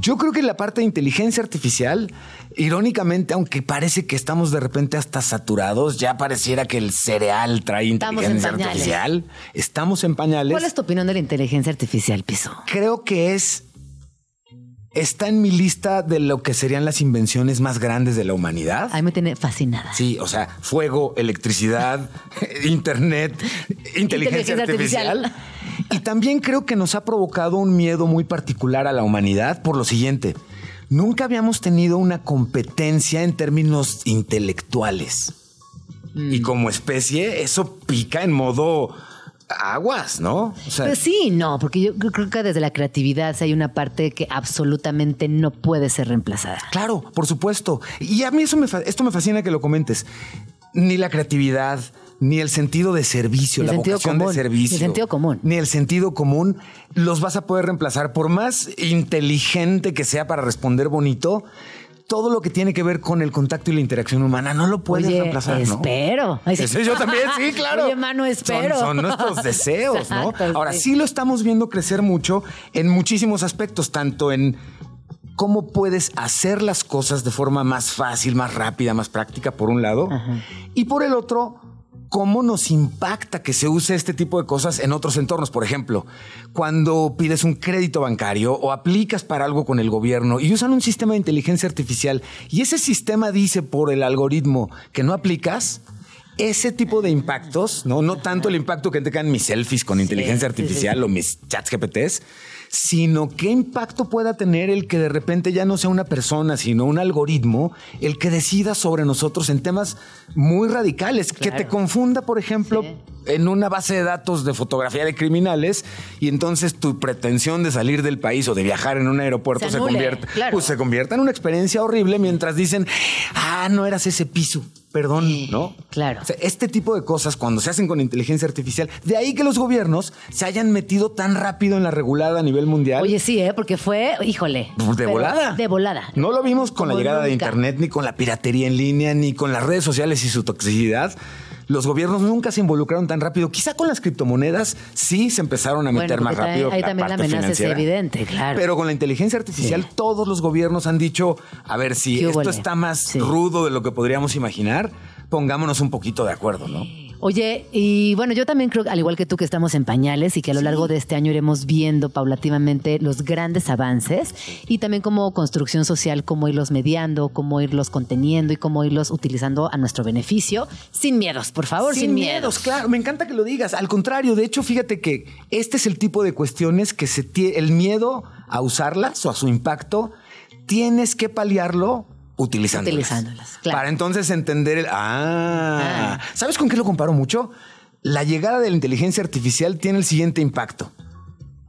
Speaker 10: yo creo que la parte de inteligencia artificial, irónicamente, aunque parece que estamos de repente hasta saturados, ya pareciera que el cereal trae
Speaker 3: Estamos
Speaker 10: inteligencia artificial. Estamos en pañales
Speaker 3: ¿Cuál es tu opinión de la inteligencia artificial, Piso?
Speaker 10: creo que es. Está en mi lista de lo que serían las invenciones más grandes de la humanidad.
Speaker 3: A mí me tiene fascinada.
Speaker 10: Sí, o sea, fuego, electricidad, internet, inteligencia,
Speaker 3: Inteligencia
Speaker 10: artificial.
Speaker 3: artificial.
Speaker 10: Y también creo que nos ha provocado un miedo muy particular a la humanidad por lo siguiente. Nunca habíamos tenido una competencia en términos intelectuales. Y como especie, eso pica en modo aguas, ¿no? O sea,
Speaker 3: Pues sí, no, porque yo creo que desde la creatividad hay una parte que absolutamente no puede ser reemplazada.
Speaker 10: Claro, por supuesto. Y a mí eso me esto me fascina que lo comentes. Ni la creatividad, ni el sentido de servicio,
Speaker 3: el
Speaker 10: la
Speaker 3: sentido
Speaker 10: vocación
Speaker 3: común,
Speaker 10: de servicio.
Speaker 3: ni el sentido común.
Speaker 10: Ni el sentido común los vas a poder reemplazar. Por más inteligente que sea para responder bonito, todo lo que tiene que ver con el contacto y la interacción humana no lo puedes
Speaker 3: Oye,
Speaker 10: reemplazar, ¿no?
Speaker 3: espero. Sí.
Speaker 10: Ese yo también, sí, claro.
Speaker 3: Oye, mano, espero.
Speaker 10: Son, son nuestros deseos, ¿no? Ahora
Speaker 3: sí.
Speaker 10: sí lo estamos viendo crecer mucho en muchísimos aspectos, tanto en cómo puedes hacer las cosas de forma más fácil, más rápida, más práctica, por un lado, y por el otro, cómo nos impacta que se use este tipo de cosas en otros entornos. Por ejemplo, cuando pides un crédito bancario o aplicas para algo con el gobierno y usan un sistema de inteligencia artificial y ese sistema dice por el algoritmo que no aplicas, ese tipo de impactos, no, no tanto el impacto que te caen mis selfies con inteligencia
Speaker 3: sí, sí,
Speaker 10: artificial o mis chats GPTs, sino qué impacto pueda tener el que de repente ya no sea una persona, sino un algoritmo, el que decida sobre nosotros en temas muy radicales, que te confunda, por ejemplo, en una base de datos de fotografía de criminales y entonces tu pretensión de salir del país o de viajar en un aeropuerto
Speaker 3: Se
Speaker 10: se,
Speaker 3: claro.
Speaker 10: pues se convierta en una experiencia horrible mientras dicen, ah, no eras ese piso, perdón, ¿no?
Speaker 3: Claro.
Speaker 10: O sea, este tipo de cosas, cuando se hacen con inteligencia artificial, de ahí que los gobiernos se hayan metido tan rápido en la regulada a nivel mundial.
Speaker 3: Oye, sí, ¿eh? porque fue, híjole.
Speaker 10: Pues de volada.
Speaker 3: De volada.
Speaker 10: No lo vimos con la llegada de. Internet, ni con la piratería en línea, ni con las redes sociales y su toxicidad. Los gobiernos nunca se involucraron tan rápido. Quizá con las criptomonedas sí se empezaron a meter
Speaker 3: Bueno,
Speaker 10: más rápido.
Speaker 3: ahí también la
Speaker 10: parte
Speaker 3: amenaza es evidente, claro.
Speaker 10: Pero con la inteligencia artificial, todos los gobiernos han dicho: a ver, si
Speaker 3: ¿Qué
Speaker 10: esto está más
Speaker 3: Sí.
Speaker 10: rudo de lo que podríamos imaginar, pongámonos un poquito de acuerdo, ¿no?
Speaker 3: Oye, y bueno, yo también creo, al igual que tú, que estamos en pañales y que a lo largo de este año iremos viendo paulativamente los grandes avances y también como construcción social, cómo irlos mediando, cómo irlos conteniendo y cómo irlos utilizando a nuestro beneficio, sin miedos, por favor, sin, miedos.
Speaker 10: claro. Me encanta que lo digas. Al contrario, de hecho, fíjate que este es el tipo de cuestiones que se tie- el miedo a usarlas o a su impacto, tienes que paliarlo utilizándolas.
Speaker 3: Utilizándolas, claro.
Speaker 10: Para entonces entender el. Ah. ¿Sabes con qué lo comparo mucho? La llegada de la inteligencia artificial tiene el siguiente impacto.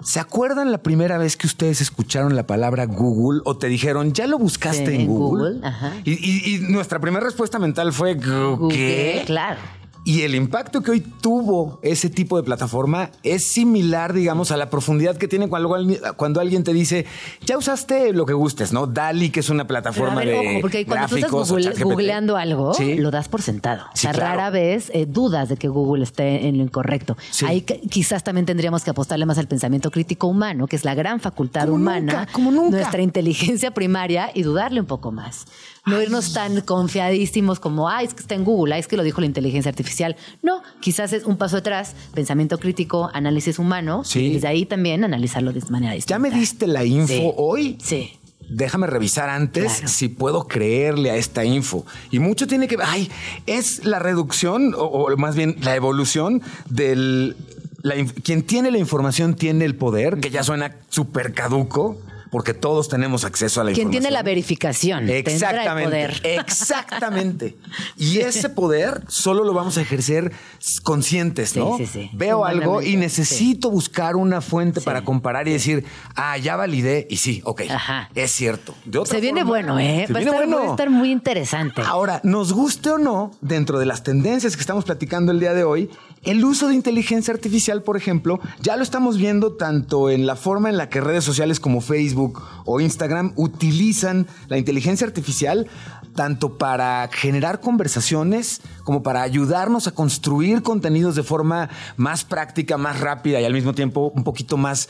Speaker 10: ¿Se acuerdan la primera vez que ustedes escucharon la palabra Google o te dijeron, ya lo buscaste
Speaker 3: Sí,
Speaker 10: en
Speaker 3: en
Speaker 10: Google?
Speaker 3: Google, ajá.
Speaker 10: Y, y- y nuestra primera respuesta mental fue, ¿qué?
Speaker 3: Google, Claro.
Speaker 10: Y el impacto que hoy tuvo ese tipo de plataforma es similar, digamos, a la profundidad que tiene cuando, alguien- cuando alguien te dice, ya usaste lo que gustes, ¿no? Dali, que es una plataforma
Speaker 3: ver,
Speaker 10: de
Speaker 3: ojo, porque cuando tú estás
Speaker 10: gráficos, o
Speaker 3: google- googleando algo,
Speaker 10: Sí.
Speaker 3: lo das por sentado. o
Speaker 10: Sí,
Speaker 3: sea,
Speaker 10: claro.
Speaker 3: rara vez eh, dudas de que Google esté en lo incorrecto.
Speaker 10: Sí.
Speaker 3: Ahí quizás también tendríamos que apostarle más al pensamiento crítico humano, que es la gran facultad
Speaker 10: Como
Speaker 3: humana,
Speaker 10: nunca, como nunca.
Speaker 3: nuestra inteligencia primaria, y dudarle un poco más. No irnos tan confiadísimos como, ah, es que está en Google, ah, es que lo dijo la inteligencia artificial. No, quizás es un paso atrás, pensamiento crítico, análisis humano,
Speaker 10: Sí.
Speaker 3: y desde ahí también analizarlo de manera distinta.
Speaker 10: ¿Ya me diste la info
Speaker 3: Sí.
Speaker 10: hoy?
Speaker 3: Sí.
Speaker 10: Déjame revisar antes
Speaker 3: Claro.
Speaker 10: si puedo creerle a esta info. Y mucho tiene que ver, ay, es la reducción o, o más bien la evolución del... la quien tiene la información tiene el poder, que ya suena súper caduco, porque todos tenemos acceso a la
Speaker 3: Quien
Speaker 10: información.
Speaker 3: tiene la verificación tendrá el
Speaker 10: Exactamente.
Speaker 3: poder.
Speaker 10: Exactamente. Y ese poder solo lo vamos a ejercer conscientes,
Speaker 3: Sí,
Speaker 10: ¿no?
Speaker 3: sí, sí.
Speaker 10: Veo algo y necesito buscar una fuente
Speaker 3: Sí.
Speaker 10: para comparar y decir, ah, ya validé y sí, ok.
Speaker 3: Ajá.
Speaker 10: Es cierto. De otra
Speaker 3: Se viene
Speaker 10: forma,
Speaker 3: bueno, ¿eh?
Speaker 10: se
Speaker 3: Va
Speaker 10: viene
Speaker 3: estar,
Speaker 10: bueno.
Speaker 3: va a estar muy interesante.
Speaker 10: Ahora, nos guste o no, dentro de las tendencias que estamos platicando el día de hoy, el uso de inteligencia artificial, por ejemplo, ya lo estamos viendo tanto en la forma en la que redes sociales como Facebook o Instagram utilizan la inteligencia artificial tanto para generar conversaciones como para ayudarnos a construir contenidos de forma más práctica, más rápida y al mismo tiempo un poquito más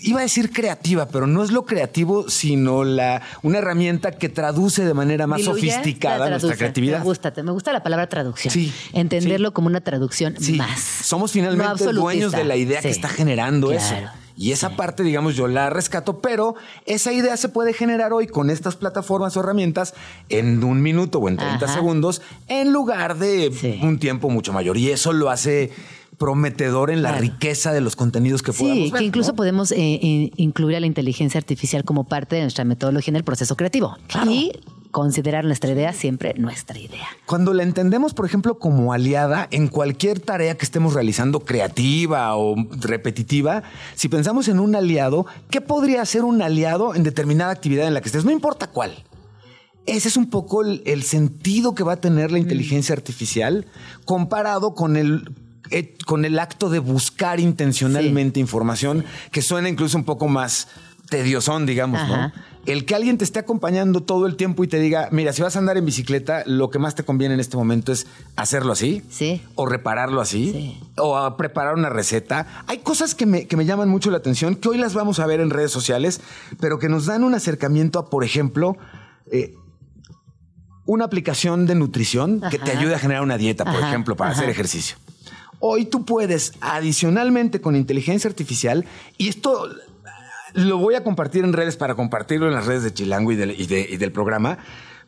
Speaker 10: Iba a decir creativa, pero no es lo creativo, sino la, una herramienta que traduce de manera más
Speaker 3: Diluye,
Speaker 10: sofisticada
Speaker 3: la
Speaker 10: nuestra
Speaker 3: traduce.
Speaker 10: creatividad.
Speaker 3: Me gusta, me gusta la palabra traducción.
Speaker 10: Sí,
Speaker 3: Entenderlo como una traducción
Speaker 10: Sí,
Speaker 3: más.
Speaker 10: somos finalmente dueños de la idea que está generando
Speaker 3: Claro.
Speaker 10: eso. Y esa parte, digamos, yo la rescato, pero esa idea se puede generar hoy con estas plataformas o herramientas en un minuto o en 30
Speaker 3: Ajá.
Speaker 10: segundos en lugar de
Speaker 3: Sí.
Speaker 10: un tiempo mucho mayor. Y eso lo hace prometedor en la
Speaker 3: Claro.
Speaker 10: riqueza de los contenidos que podamos
Speaker 3: Sí,
Speaker 10: ver.
Speaker 3: que incluso
Speaker 10: ¿no?
Speaker 3: podemos eh, in- incluir a la inteligencia artificial como parte de nuestra metodología en el proceso creativo.
Speaker 10: Claro.
Speaker 3: Y considerar nuestra idea siempre nuestra idea.
Speaker 10: Cuando la entendemos, por ejemplo, como aliada en cualquier tarea que estemos realizando, creativa o repetitiva, si pensamos en un aliado, ¿qué podría ser un aliado en determinada actividad en la que estés? No importa cuál. Ese es un poco el, el sentido que va a tener la inteligencia artificial comparado con el, eh, con el acto de buscar intencionalmente información, que suena incluso un poco más tediosón, digamos,
Speaker 3: Ajá.
Speaker 10: ¿no? El que alguien te esté acompañando todo el tiempo y te diga, mira, si vas a andar en bicicleta, lo que más te conviene en este momento es hacerlo así.
Speaker 3: Sí.
Speaker 10: O repararlo así.
Speaker 3: Sí.
Speaker 10: O a preparar una receta. Hay cosas que me, que me llaman mucho la atención, que hoy las vamos a ver en redes sociales, pero que nos dan un acercamiento a, por ejemplo, eh, una aplicación de nutrición que te ayude a generar una dieta, por
Speaker 3: Ajá,
Speaker 10: ejemplo, para
Speaker 3: ajá.
Speaker 10: hacer ejercicio. Hoy tú puedes, adicionalmente con inteligencia artificial, y esto lo voy a compartir en redes para compartirlo en las redes de Chilango y del, y de- y del programa,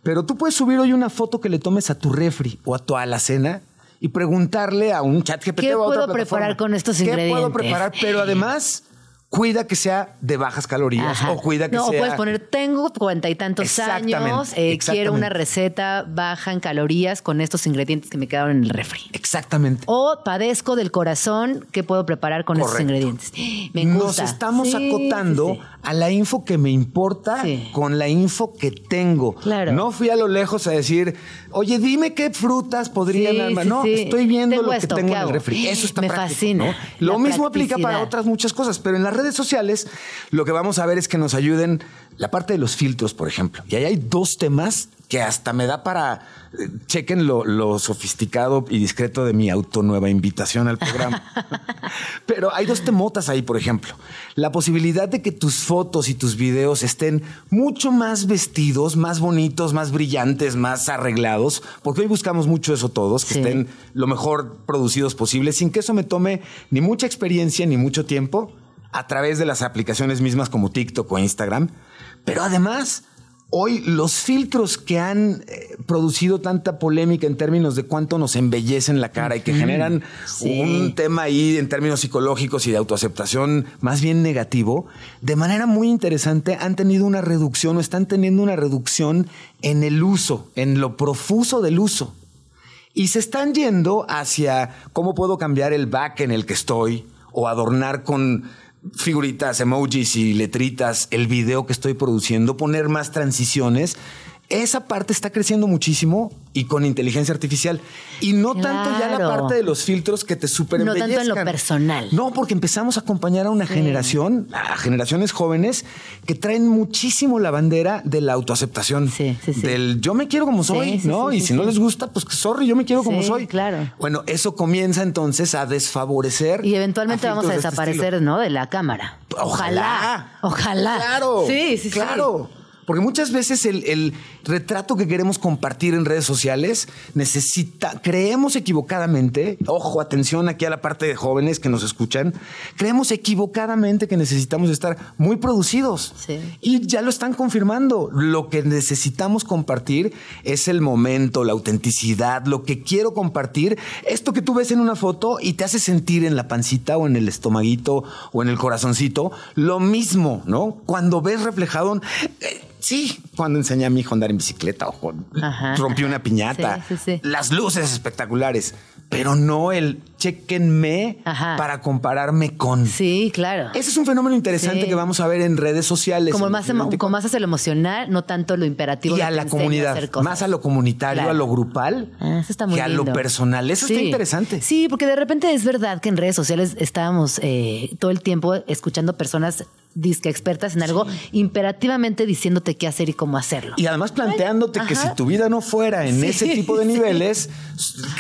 Speaker 10: pero tú puedes subir hoy una foto que le tomes a tu refri o a tu alacena y preguntarle a un chat GPT
Speaker 3: ¿Qué
Speaker 10: o a otra
Speaker 3: puedo preparar con estos
Speaker 10: ¿Qué puedo
Speaker 3: ingredientes?
Speaker 10: preparar? Pero además, cuida que sea de bajas calorías
Speaker 3: Ajá.
Speaker 10: o cuida que
Speaker 3: no,
Speaker 10: sea...
Speaker 3: puedes poner, tengo cuarenta y tantos
Speaker 10: Exactamente,
Speaker 3: años, eh,
Speaker 10: exactamente.
Speaker 3: quiero una receta baja en calorías con estos ingredientes que me quedaron en el refri.
Speaker 10: Exactamente.
Speaker 3: O padezco del corazón, ¿qué puedo preparar con estos ingredientes? Me
Speaker 10: Nos
Speaker 3: gusta.
Speaker 10: estamos
Speaker 3: Sí,
Speaker 10: acotando
Speaker 3: sí.
Speaker 10: a la info que me importa
Speaker 3: Sí.
Speaker 10: con la info que tengo.
Speaker 3: Claro.
Speaker 10: No fui a lo lejos a decir, oye, dime qué frutas podrían
Speaker 3: Sí,
Speaker 10: armar.
Speaker 3: sí,
Speaker 10: no,
Speaker 3: sí.
Speaker 10: estoy viendo
Speaker 3: Tengo
Speaker 10: lo
Speaker 3: esto,
Speaker 10: que tengo
Speaker 3: ¿qué
Speaker 10: en el refri. Eso está
Speaker 3: Me
Speaker 10: práctico,
Speaker 3: fascina.
Speaker 10: ¿no? Lo mismo aplica para otras muchas cosas, pero en las redes sociales lo que vamos a ver es que nos ayuden la parte de los filtros, por ejemplo. Y ahí hay dos temas que hasta me da para eh, chequen lo, lo sofisticado y discreto de mi auto nueva invitación al programa. Pero hay dos temotas ahí, por ejemplo. La posibilidad de que tus fotos y tus videos estén mucho más vestidos, más bonitos, más brillantes, más arreglados, porque hoy buscamos mucho eso todos, que
Speaker 3: Sí.
Speaker 10: estén lo mejor producidos posible, sin que eso me tome ni mucha experiencia ni mucho tiempo a través de las aplicaciones mismas como TikTok o Instagram. Pero además, hoy los filtros que han eh, producido tanta polémica en términos de cuánto nos embellecen la cara y que generan
Speaker 3: Sí.
Speaker 10: un tema ahí en términos psicológicos y de autoaceptación más bien negativo, de manera muy interesante han tenido una reducción o están teniendo una reducción en el uso, en lo profuso del uso. Y se están yendo hacia cómo puedo cambiar el back en el que estoy o adornar con figuritas, emojis y letritas el video que estoy produciendo, poner más transiciones. Esa parte está creciendo muchísimo y con inteligencia artificial. Y no tanto ya la
Speaker 3: Claro.
Speaker 10: parte de los filtros que te super
Speaker 3: No tanto en lo personal.
Speaker 10: No, porque empezamos a acompañar a una generación, a generaciones jóvenes que traen muchísimo la bandera de la autoaceptación.
Speaker 3: Sí, sí, sí.
Speaker 10: Del yo me quiero como soy, ¿no? y si no les gusta, pues sorry, yo me quiero como soy.
Speaker 3: claro.
Speaker 10: Bueno, eso comienza entonces a desfavorecer.
Speaker 3: Y eventualmente
Speaker 10: a
Speaker 3: vamos a
Speaker 10: de este
Speaker 3: desaparecer. ¿no? De la cámara.
Speaker 10: Ojalá.
Speaker 3: Ojalá.
Speaker 10: Claro.
Speaker 3: Sí, sí, sí.
Speaker 10: Claro. Porque muchas veces el, el retrato que queremos compartir en redes sociales necesita, creemos equivocadamente, ojo, atención aquí a la parte de jóvenes que nos escuchan, creemos equivocadamente que necesitamos estar muy producidos.
Speaker 3: Sí.
Speaker 10: Y ya lo están confirmando. Lo que necesitamos compartir es el momento, la autenticidad, lo que quiero compartir. Esto que tú ves en una foto y te hace sentir en la pancita o en el estomaguito o en el corazoncito, lo mismo, ¿no? Cuando ves reflejado, eh, sí, cuando enseñé a mi hijo a andar en bicicleta o
Speaker 3: Ajá,
Speaker 10: rompí una piñata,
Speaker 3: Sí, sí, sí.
Speaker 10: las luces espectaculares, pero no el chequenme
Speaker 3: Ajá.
Speaker 10: para compararme con.
Speaker 3: Sí, claro.
Speaker 10: Ese es un fenómeno interesante
Speaker 3: Sí.
Speaker 10: que vamos a ver en redes sociales.
Speaker 3: Como más,
Speaker 10: 2024.
Speaker 3: como más hacia lo emocional, no tanto lo imperativo.
Speaker 10: y a la comunidad, más a lo comunitario,
Speaker 3: Claro.
Speaker 10: a lo grupal,
Speaker 3: Ah, eso está muy
Speaker 10: que a lo personal. Eso
Speaker 3: Sí.
Speaker 10: está interesante.
Speaker 3: Sí, porque de repente es verdad que en redes sociales estábamos eh, todo el tiempo escuchando personas disque expertas en algo, imperativamente diciéndote qué hacer y cómo hacerlo.
Speaker 10: Y además planteándote que si tu vida no fuera en
Speaker 3: Sí,
Speaker 10: ese tipo de
Speaker 3: sí.
Speaker 10: niveles,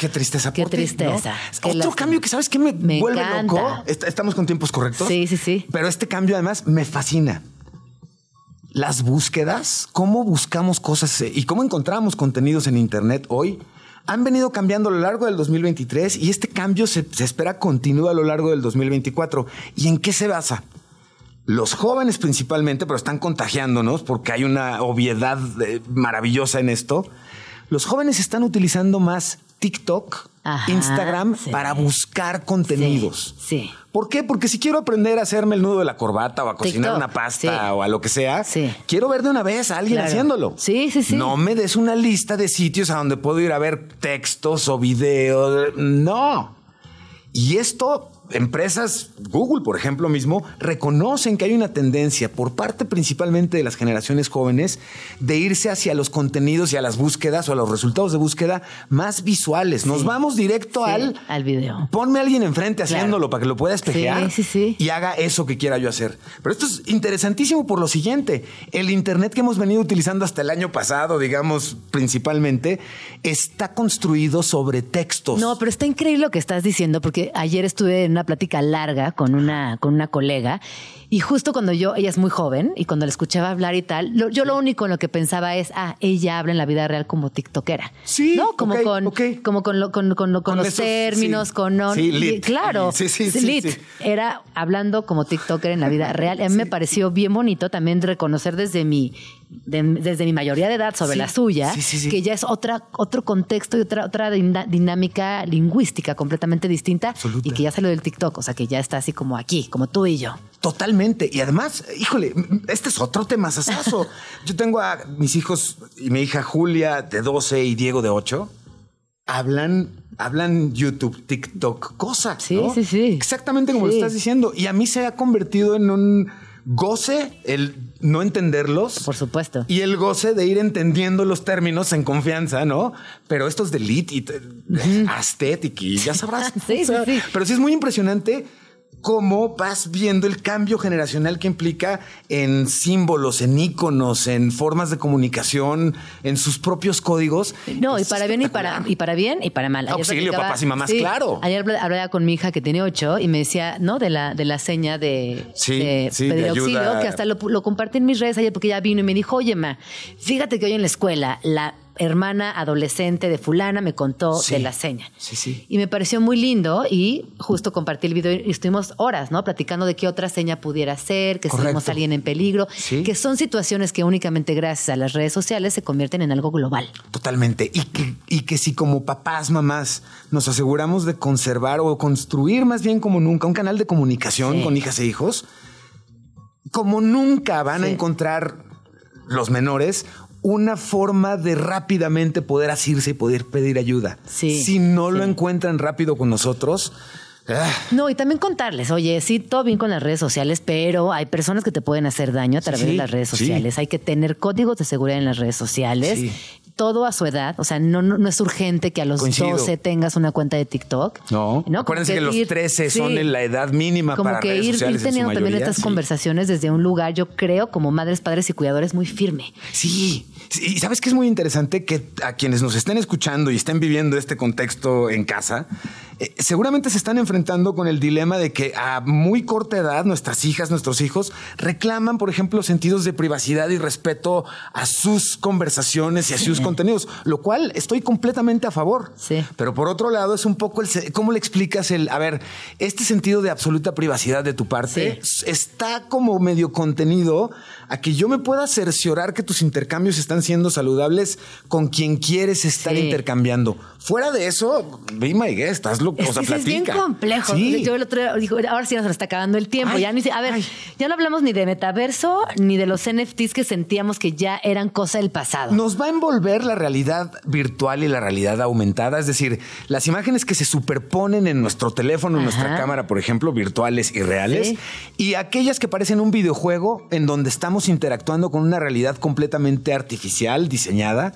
Speaker 10: qué tristeza.
Speaker 3: Qué
Speaker 10: por ti,
Speaker 3: tristeza.
Speaker 10: ¿no? Otro
Speaker 3: lástima.
Speaker 10: cambio que sabes que me,
Speaker 3: Me
Speaker 10: vuelve
Speaker 3: encanta.
Speaker 10: loco. Est- Estamos con tiempos correctos.
Speaker 3: Sí, sí, sí.
Speaker 10: Pero este cambio además me fascina. Las búsquedas, cómo buscamos cosas eh, y cómo encontramos contenidos en Internet hoy, han venido cambiando a lo largo del 2023 y este cambio se, se espera continúe a lo largo del 2024. ¿Y en qué se basa? Los jóvenes principalmente, pero están contagiándonos porque hay una obviedad eh, maravillosa en esto. Los jóvenes están utilizando más TikTok,
Speaker 3: Ajá,
Speaker 10: Instagram
Speaker 3: sí.
Speaker 10: para buscar contenidos.
Speaker 3: Sí.
Speaker 10: ¿Por qué? Porque si quiero aprender a hacerme el nudo de la corbata o a cocinar
Speaker 3: TikTok,
Speaker 10: una pasta
Speaker 3: sí.
Speaker 10: o a lo que sea,
Speaker 3: Sí.
Speaker 10: quiero ver de una vez a alguien
Speaker 3: Claro.
Speaker 10: haciéndolo.
Speaker 3: Sí, sí, sí.
Speaker 10: No me des una lista de sitios a donde puedo ir a ver textos o videos. No. Y esto, empresas, Google, por ejemplo, mismo, reconocen que hay una tendencia por parte principalmente de las generaciones jóvenes de irse hacia los contenidos y a las búsquedas o a los resultados de búsqueda más visuales. Nos vamos directo
Speaker 3: Sí,
Speaker 10: al
Speaker 3: al video.
Speaker 10: Ponme a alguien enfrente
Speaker 3: Claro.
Speaker 10: haciéndolo para que lo pueda espejear
Speaker 3: sí.
Speaker 10: y haga eso que quiera yo hacer. Pero esto es interesantísimo por lo siguiente. El Internet que hemos venido utilizando hasta el año pasado, digamos, principalmente, está construido sobre textos.
Speaker 3: No, pero está increíble lo que estás diciendo, porque ayer estuve en una plática larga con una, con una colega, y justo cuando yo, ella es muy joven, y cuando la escuchaba hablar y tal, lo- yo lo único en lo que pensaba es, ah, ella habla en la vida real como tiktokera.
Speaker 10: Sí,
Speaker 3: ¿No? Como con, como con, lo- con, con, con
Speaker 10: Con
Speaker 3: los
Speaker 10: esos,
Speaker 3: términos,
Speaker 10: sí.
Speaker 3: con no,
Speaker 10: Sí, lit.
Speaker 3: claro.
Speaker 10: Sí, sí, sí,
Speaker 3: lit. Era hablando como tiktoker en la vida real. A mí me pareció bien bonito también reconocer desde mi, de- desde mi mayoría de edad sobre
Speaker 10: Sí.
Speaker 3: la suya,
Speaker 10: Sí, sí, sí.
Speaker 3: que ya es otra, otro contexto y otra, otra dinámica lingüística completamente distinta
Speaker 10: Absoluta.
Speaker 3: y que ya salió del TikTok, o sea que ya está así como aquí, como tú y yo.
Speaker 10: Totalmente. Y además, híjole, este es otro tema sasazo. Yo tengo a mis hijos y mi hija Julia de 12 y Diego de 8. Hablan, hablan YouTube, TikTok, cosas.
Speaker 3: Sí,
Speaker 10: ¿no?
Speaker 3: sí, sí.
Speaker 10: Exactamente como lo estás diciendo. Y a mí se ha convertido en un goce el no entenderlos.
Speaker 3: Por supuesto.
Speaker 10: Y el goce de ir entendiendo los términos en confianza, ¿no? Pero estos de lit y aesthetic y ya sabrás.
Speaker 3: Sí,
Speaker 10: O sea,
Speaker 3: sí, sí.
Speaker 10: Pero sí es muy impresionante cómo vas viendo el cambio generacional que implica en símbolos, en íconos, en formas de comunicación, en sus propios códigos.
Speaker 3: No, y para bien y para, y para bien y para mal. Ayer
Speaker 10: Auxilio, papás y mamás, claro.
Speaker 3: Ayer habla- hablaba con mi hija que tiene ocho y me decía, ¿no? De la, de la seña de,
Speaker 10: Sí,
Speaker 3: de
Speaker 10: sí,
Speaker 3: pedir auxilio, que hasta lo, lo compartí en mis redes ayer porque ella vino y me dijo, oye, ma, fíjate que hoy en la escuela la hermana adolescente de fulana me contó
Speaker 10: Sí.
Speaker 3: de la seña.
Speaker 10: Sí, sí.
Speaker 3: Y me pareció muy lindo y justo compartí el video y estuvimos horas, ¿no? Platicando de qué otra seña pudiera ser, que si
Speaker 10: Correcto.
Speaker 3: vemos a alguien en peligro,
Speaker 10: Sí.
Speaker 3: que son situaciones que únicamente gracias a las redes sociales se convierten en algo global.
Speaker 10: Totalmente. Y que, y que si como papás, mamás, nos aseguramos de conservar o construir más bien como nunca un canal de comunicación
Speaker 3: Sí.
Speaker 10: con hijas e hijos, como nunca van a encontrar los menores una forma de rápidamente poder asirse y poder pedir ayuda.
Speaker 3: Sí,
Speaker 10: Si no lo encuentran rápido con nosotros, ah,
Speaker 3: No, y también contarles, oye, sí, todo bien con las redes sociales, pero hay personas que te pueden hacer daño a través
Speaker 10: Sí,
Speaker 3: de las redes
Speaker 10: sí.
Speaker 3: sociales. Hay que tener códigos de seguridad en las redes sociales.
Speaker 10: Sí.
Speaker 3: Todo a su edad. O sea, no, no, no es urgente que a los
Speaker 10: Coincido.
Speaker 3: 12 tengas una cuenta de TikTok.
Speaker 10: no.
Speaker 3: Como
Speaker 10: Acuérdense que, los
Speaker 3: ir-
Speaker 10: 13 son
Speaker 3: sí.
Speaker 10: la edad mínima
Speaker 3: como
Speaker 10: para
Speaker 3: que
Speaker 10: redes
Speaker 3: ir, ir
Speaker 10: sociales en su
Speaker 3: teniendo también estas
Speaker 10: sí.
Speaker 3: conversaciones desde un lugar, yo creo, como madres, padres y cuidadores muy firme.
Speaker 10: Sí, y sabes que es muy interesante que a quienes nos estén escuchando y estén viviendo este contexto en casa, eh, seguramente se están enfrentando con el dilema de que a muy corta edad nuestras hijas, nuestros hijos reclaman, por ejemplo, sentidos de privacidad y respeto a sus conversaciones y a sus contenidos, lo cual estoy completamente a favor.
Speaker 3: Sí.
Speaker 10: Pero por otro lado es un poco el cómo le explicas el, a ver, este sentido de absoluta privacidad de tu parte está como medio contenido a que yo me pueda cerciorar que tus intercambios están siendo saludables con quien quieres estar
Speaker 3: Sí.
Speaker 10: intercambiando. Fuera de eso, be my guest, hazlo,
Speaker 3: Es
Speaker 10: o sea,
Speaker 3: que sí es bien complejo.
Speaker 10: Sí.
Speaker 3: Yo el otro día dijo, ahora sí nos está acabando el tiempo.
Speaker 10: Ay,
Speaker 3: ya ni, a ver,
Speaker 10: ay.
Speaker 3: ya no hablamos ni de metaverso ni de los NFTs que sentíamos que ya eran cosa del pasado.
Speaker 10: Nos va a envolver la realidad virtual y la realidad aumentada, es decir, las imágenes que se superponen en nuestro teléfono, en nuestra cámara, por ejemplo, virtuales y reales,
Speaker 3: Sí.
Speaker 10: y aquellas que parecen un videojuego en donde estamos interactuando con una realidad completamente artificial, diseñada.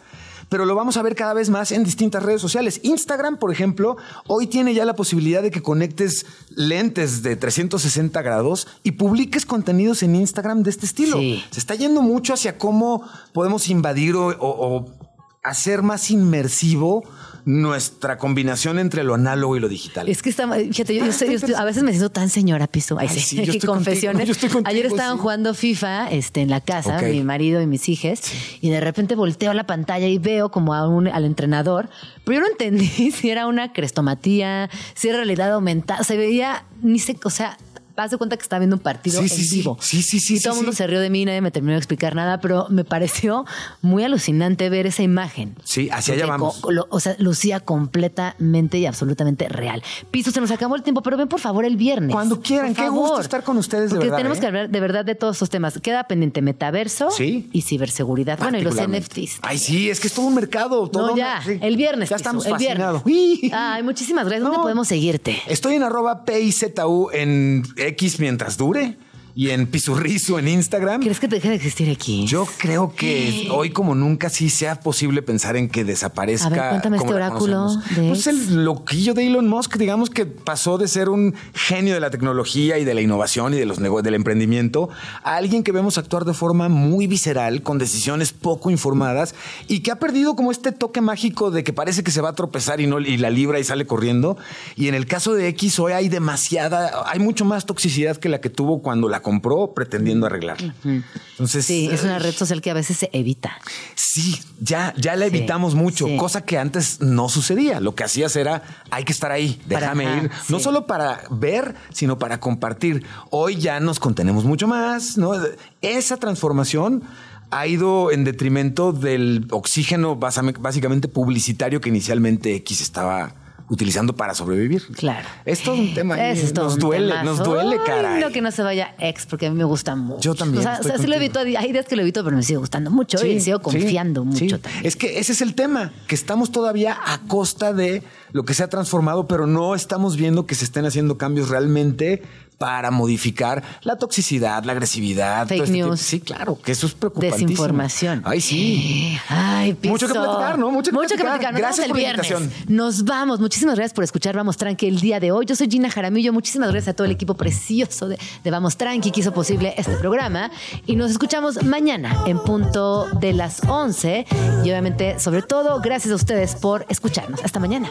Speaker 10: Pero lo vamos a ver cada vez más en distintas redes sociales. Instagram, por ejemplo, hoy tiene ya la posibilidad de que conectes lentes de 360 grados y publiques contenidos en Instagram de este estilo.
Speaker 3: Sí.
Speaker 10: Se está yendo mucho hacia cómo podemos invadir o, o- o hacer más inmersivo nuestra combinación entre lo análogo y lo digital.
Speaker 3: Es que está, fíjate, yo, yo soy- yo estoy- a veces me siento tan señora piso. Ay,
Speaker 10: Ay,
Speaker 3: sí,
Speaker 10: sí, yo
Speaker 3: confesiones.
Speaker 10: contigo, yo
Speaker 3: Ayer estaban
Speaker 10: sí.
Speaker 3: jugando FIFA este, en la casa, mi marido y mis hijas, y de repente volteo a la pantalla y veo como a un, al entrenador, pero yo no entendí si era una crestomatía, si era realidad aumentada. Se veía, ni sé, o sea. Haz de cuenta que estaba viendo un partido
Speaker 10: Sí,
Speaker 3: en
Speaker 10: sí, sí.
Speaker 3: vivo.
Speaker 10: Sí, sí, sí,
Speaker 3: Y todo el
Speaker 10: sí,
Speaker 3: mundo se rió de mí, nadie me terminó de explicar nada, pero me pareció muy alucinante ver esa imagen.
Speaker 10: Sí, hacia allá vamos.
Speaker 3: lo- o sea, lucía completamente y absolutamente real. Piso, se nos acabó el tiempo, pero ven por favor el viernes.
Speaker 10: Cuando quieran,
Speaker 3: Por
Speaker 10: qué gusto estar con ustedes de
Speaker 3: Porque
Speaker 10: verdad,
Speaker 3: tenemos
Speaker 10: ¿eh?
Speaker 3: que hablar de verdad de todos estos temas. Queda pendiente metaverso
Speaker 10: Sí.
Speaker 3: y ciberseguridad. Bueno, y los. NFTs.
Speaker 10: Ay, sí, es que es todo un mercado. todo
Speaker 3: no, ya, el viernes.
Speaker 10: Ya estamos
Speaker 3: el viernes. Ay, muchísimas gracias. ¿Dónde
Speaker 10: No.
Speaker 3: podemos seguirte?
Speaker 10: Estoy en arroba PIZU en X mientras dure y en Pisurrizo en Instagram.
Speaker 3: ¿Quieres que te deje de existir aquí?
Speaker 10: Yo creo que hoy como nunca sí sea posible pensar en que desaparezca.
Speaker 3: A ver, cuéntame
Speaker 10: como
Speaker 3: este oráculo de
Speaker 10: Pues el loquillo de Elon Musk, digamos que pasó de ser un genio de la tecnología y de la innovación y de los nego- del emprendimiento a alguien que vemos actuar de forma muy visceral, con decisiones poco informadas y que ha perdido como este toque mágico de que parece que se va a tropezar y no y la libra y sale corriendo. Y en el caso de X hoy hay demasiada, hay mucho más toxicidad que la que tuvo cuando la compró pretendiendo arreglarla. Entonces,
Speaker 3: Sí, es una
Speaker 10: eh,
Speaker 3: red social que a veces se evita.
Speaker 10: Sí, ya, ya la
Speaker 3: Sí,
Speaker 10: evitamos mucho,
Speaker 3: sí.
Speaker 10: cosa que antes no sucedía. Lo que hacías era, hay que estar ahí,
Speaker 3: Para-
Speaker 10: déjame
Speaker 3: ajá,
Speaker 10: ir. No
Speaker 3: sí.
Speaker 10: solo para ver, sino para compartir. Hoy ya nos contenemos mucho más, ¿no? Esa transformación ha ido en detrimento del oxígeno básicamente publicitario que inicialmente X estaba utilizando para sobrevivir.
Speaker 3: Claro.
Speaker 10: Es todo un tema.
Speaker 3: es todo
Speaker 10: nos duele,
Speaker 3: temazo.
Speaker 10: nos duele,
Speaker 3: Ay,
Speaker 10: caray.
Speaker 3: No, que no se vaya ex, porque a mí me gusta mucho.
Speaker 10: Yo también,
Speaker 3: O sea, o sea, sí lo evito. Hay días que lo evito, pero me sigue gustando mucho
Speaker 10: Sí,
Speaker 3: y sigo confiando
Speaker 10: sí.
Speaker 3: mucho también.
Speaker 10: Es que ese es el tema, que estamos todavía a costa de lo que se ha transformado, pero no estamos viendo que se estén haciendo cambios realmente para modificar la toxicidad, la agresividad.
Speaker 3: Fake
Speaker 10: este
Speaker 3: news.
Speaker 10: Sí, claro, que eso es preocupantísimo.
Speaker 3: Desinformación.
Speaker 10: Ay, sí.
Speaker 3: Ay,
Speaker 10: Mucho que
Speaker 3: Piso.
Speaker 10: platicar, ¿no? Mucho que platicar.
Speaker 3: Nos
Speaker 10: Gracias
Speaker 3: vemos el
Speaker 10: por la
Speaker 3: viernes.
Speaker 10: invitación.
Speaker 3: Nos vamos. Muchísimas gracias por escuchar Vamos Tranqui el día de hoy. Yo soy Gina Jaramillo. Muchísimas gracias a todo el equipo precioso de, de Vamos Tranqui que hizo posible este programa. Y nos escuchamos mañana en punto de las 11. Y obviamente, sobre todo, gracias a ustedes por escucharnos. Hasta mañana.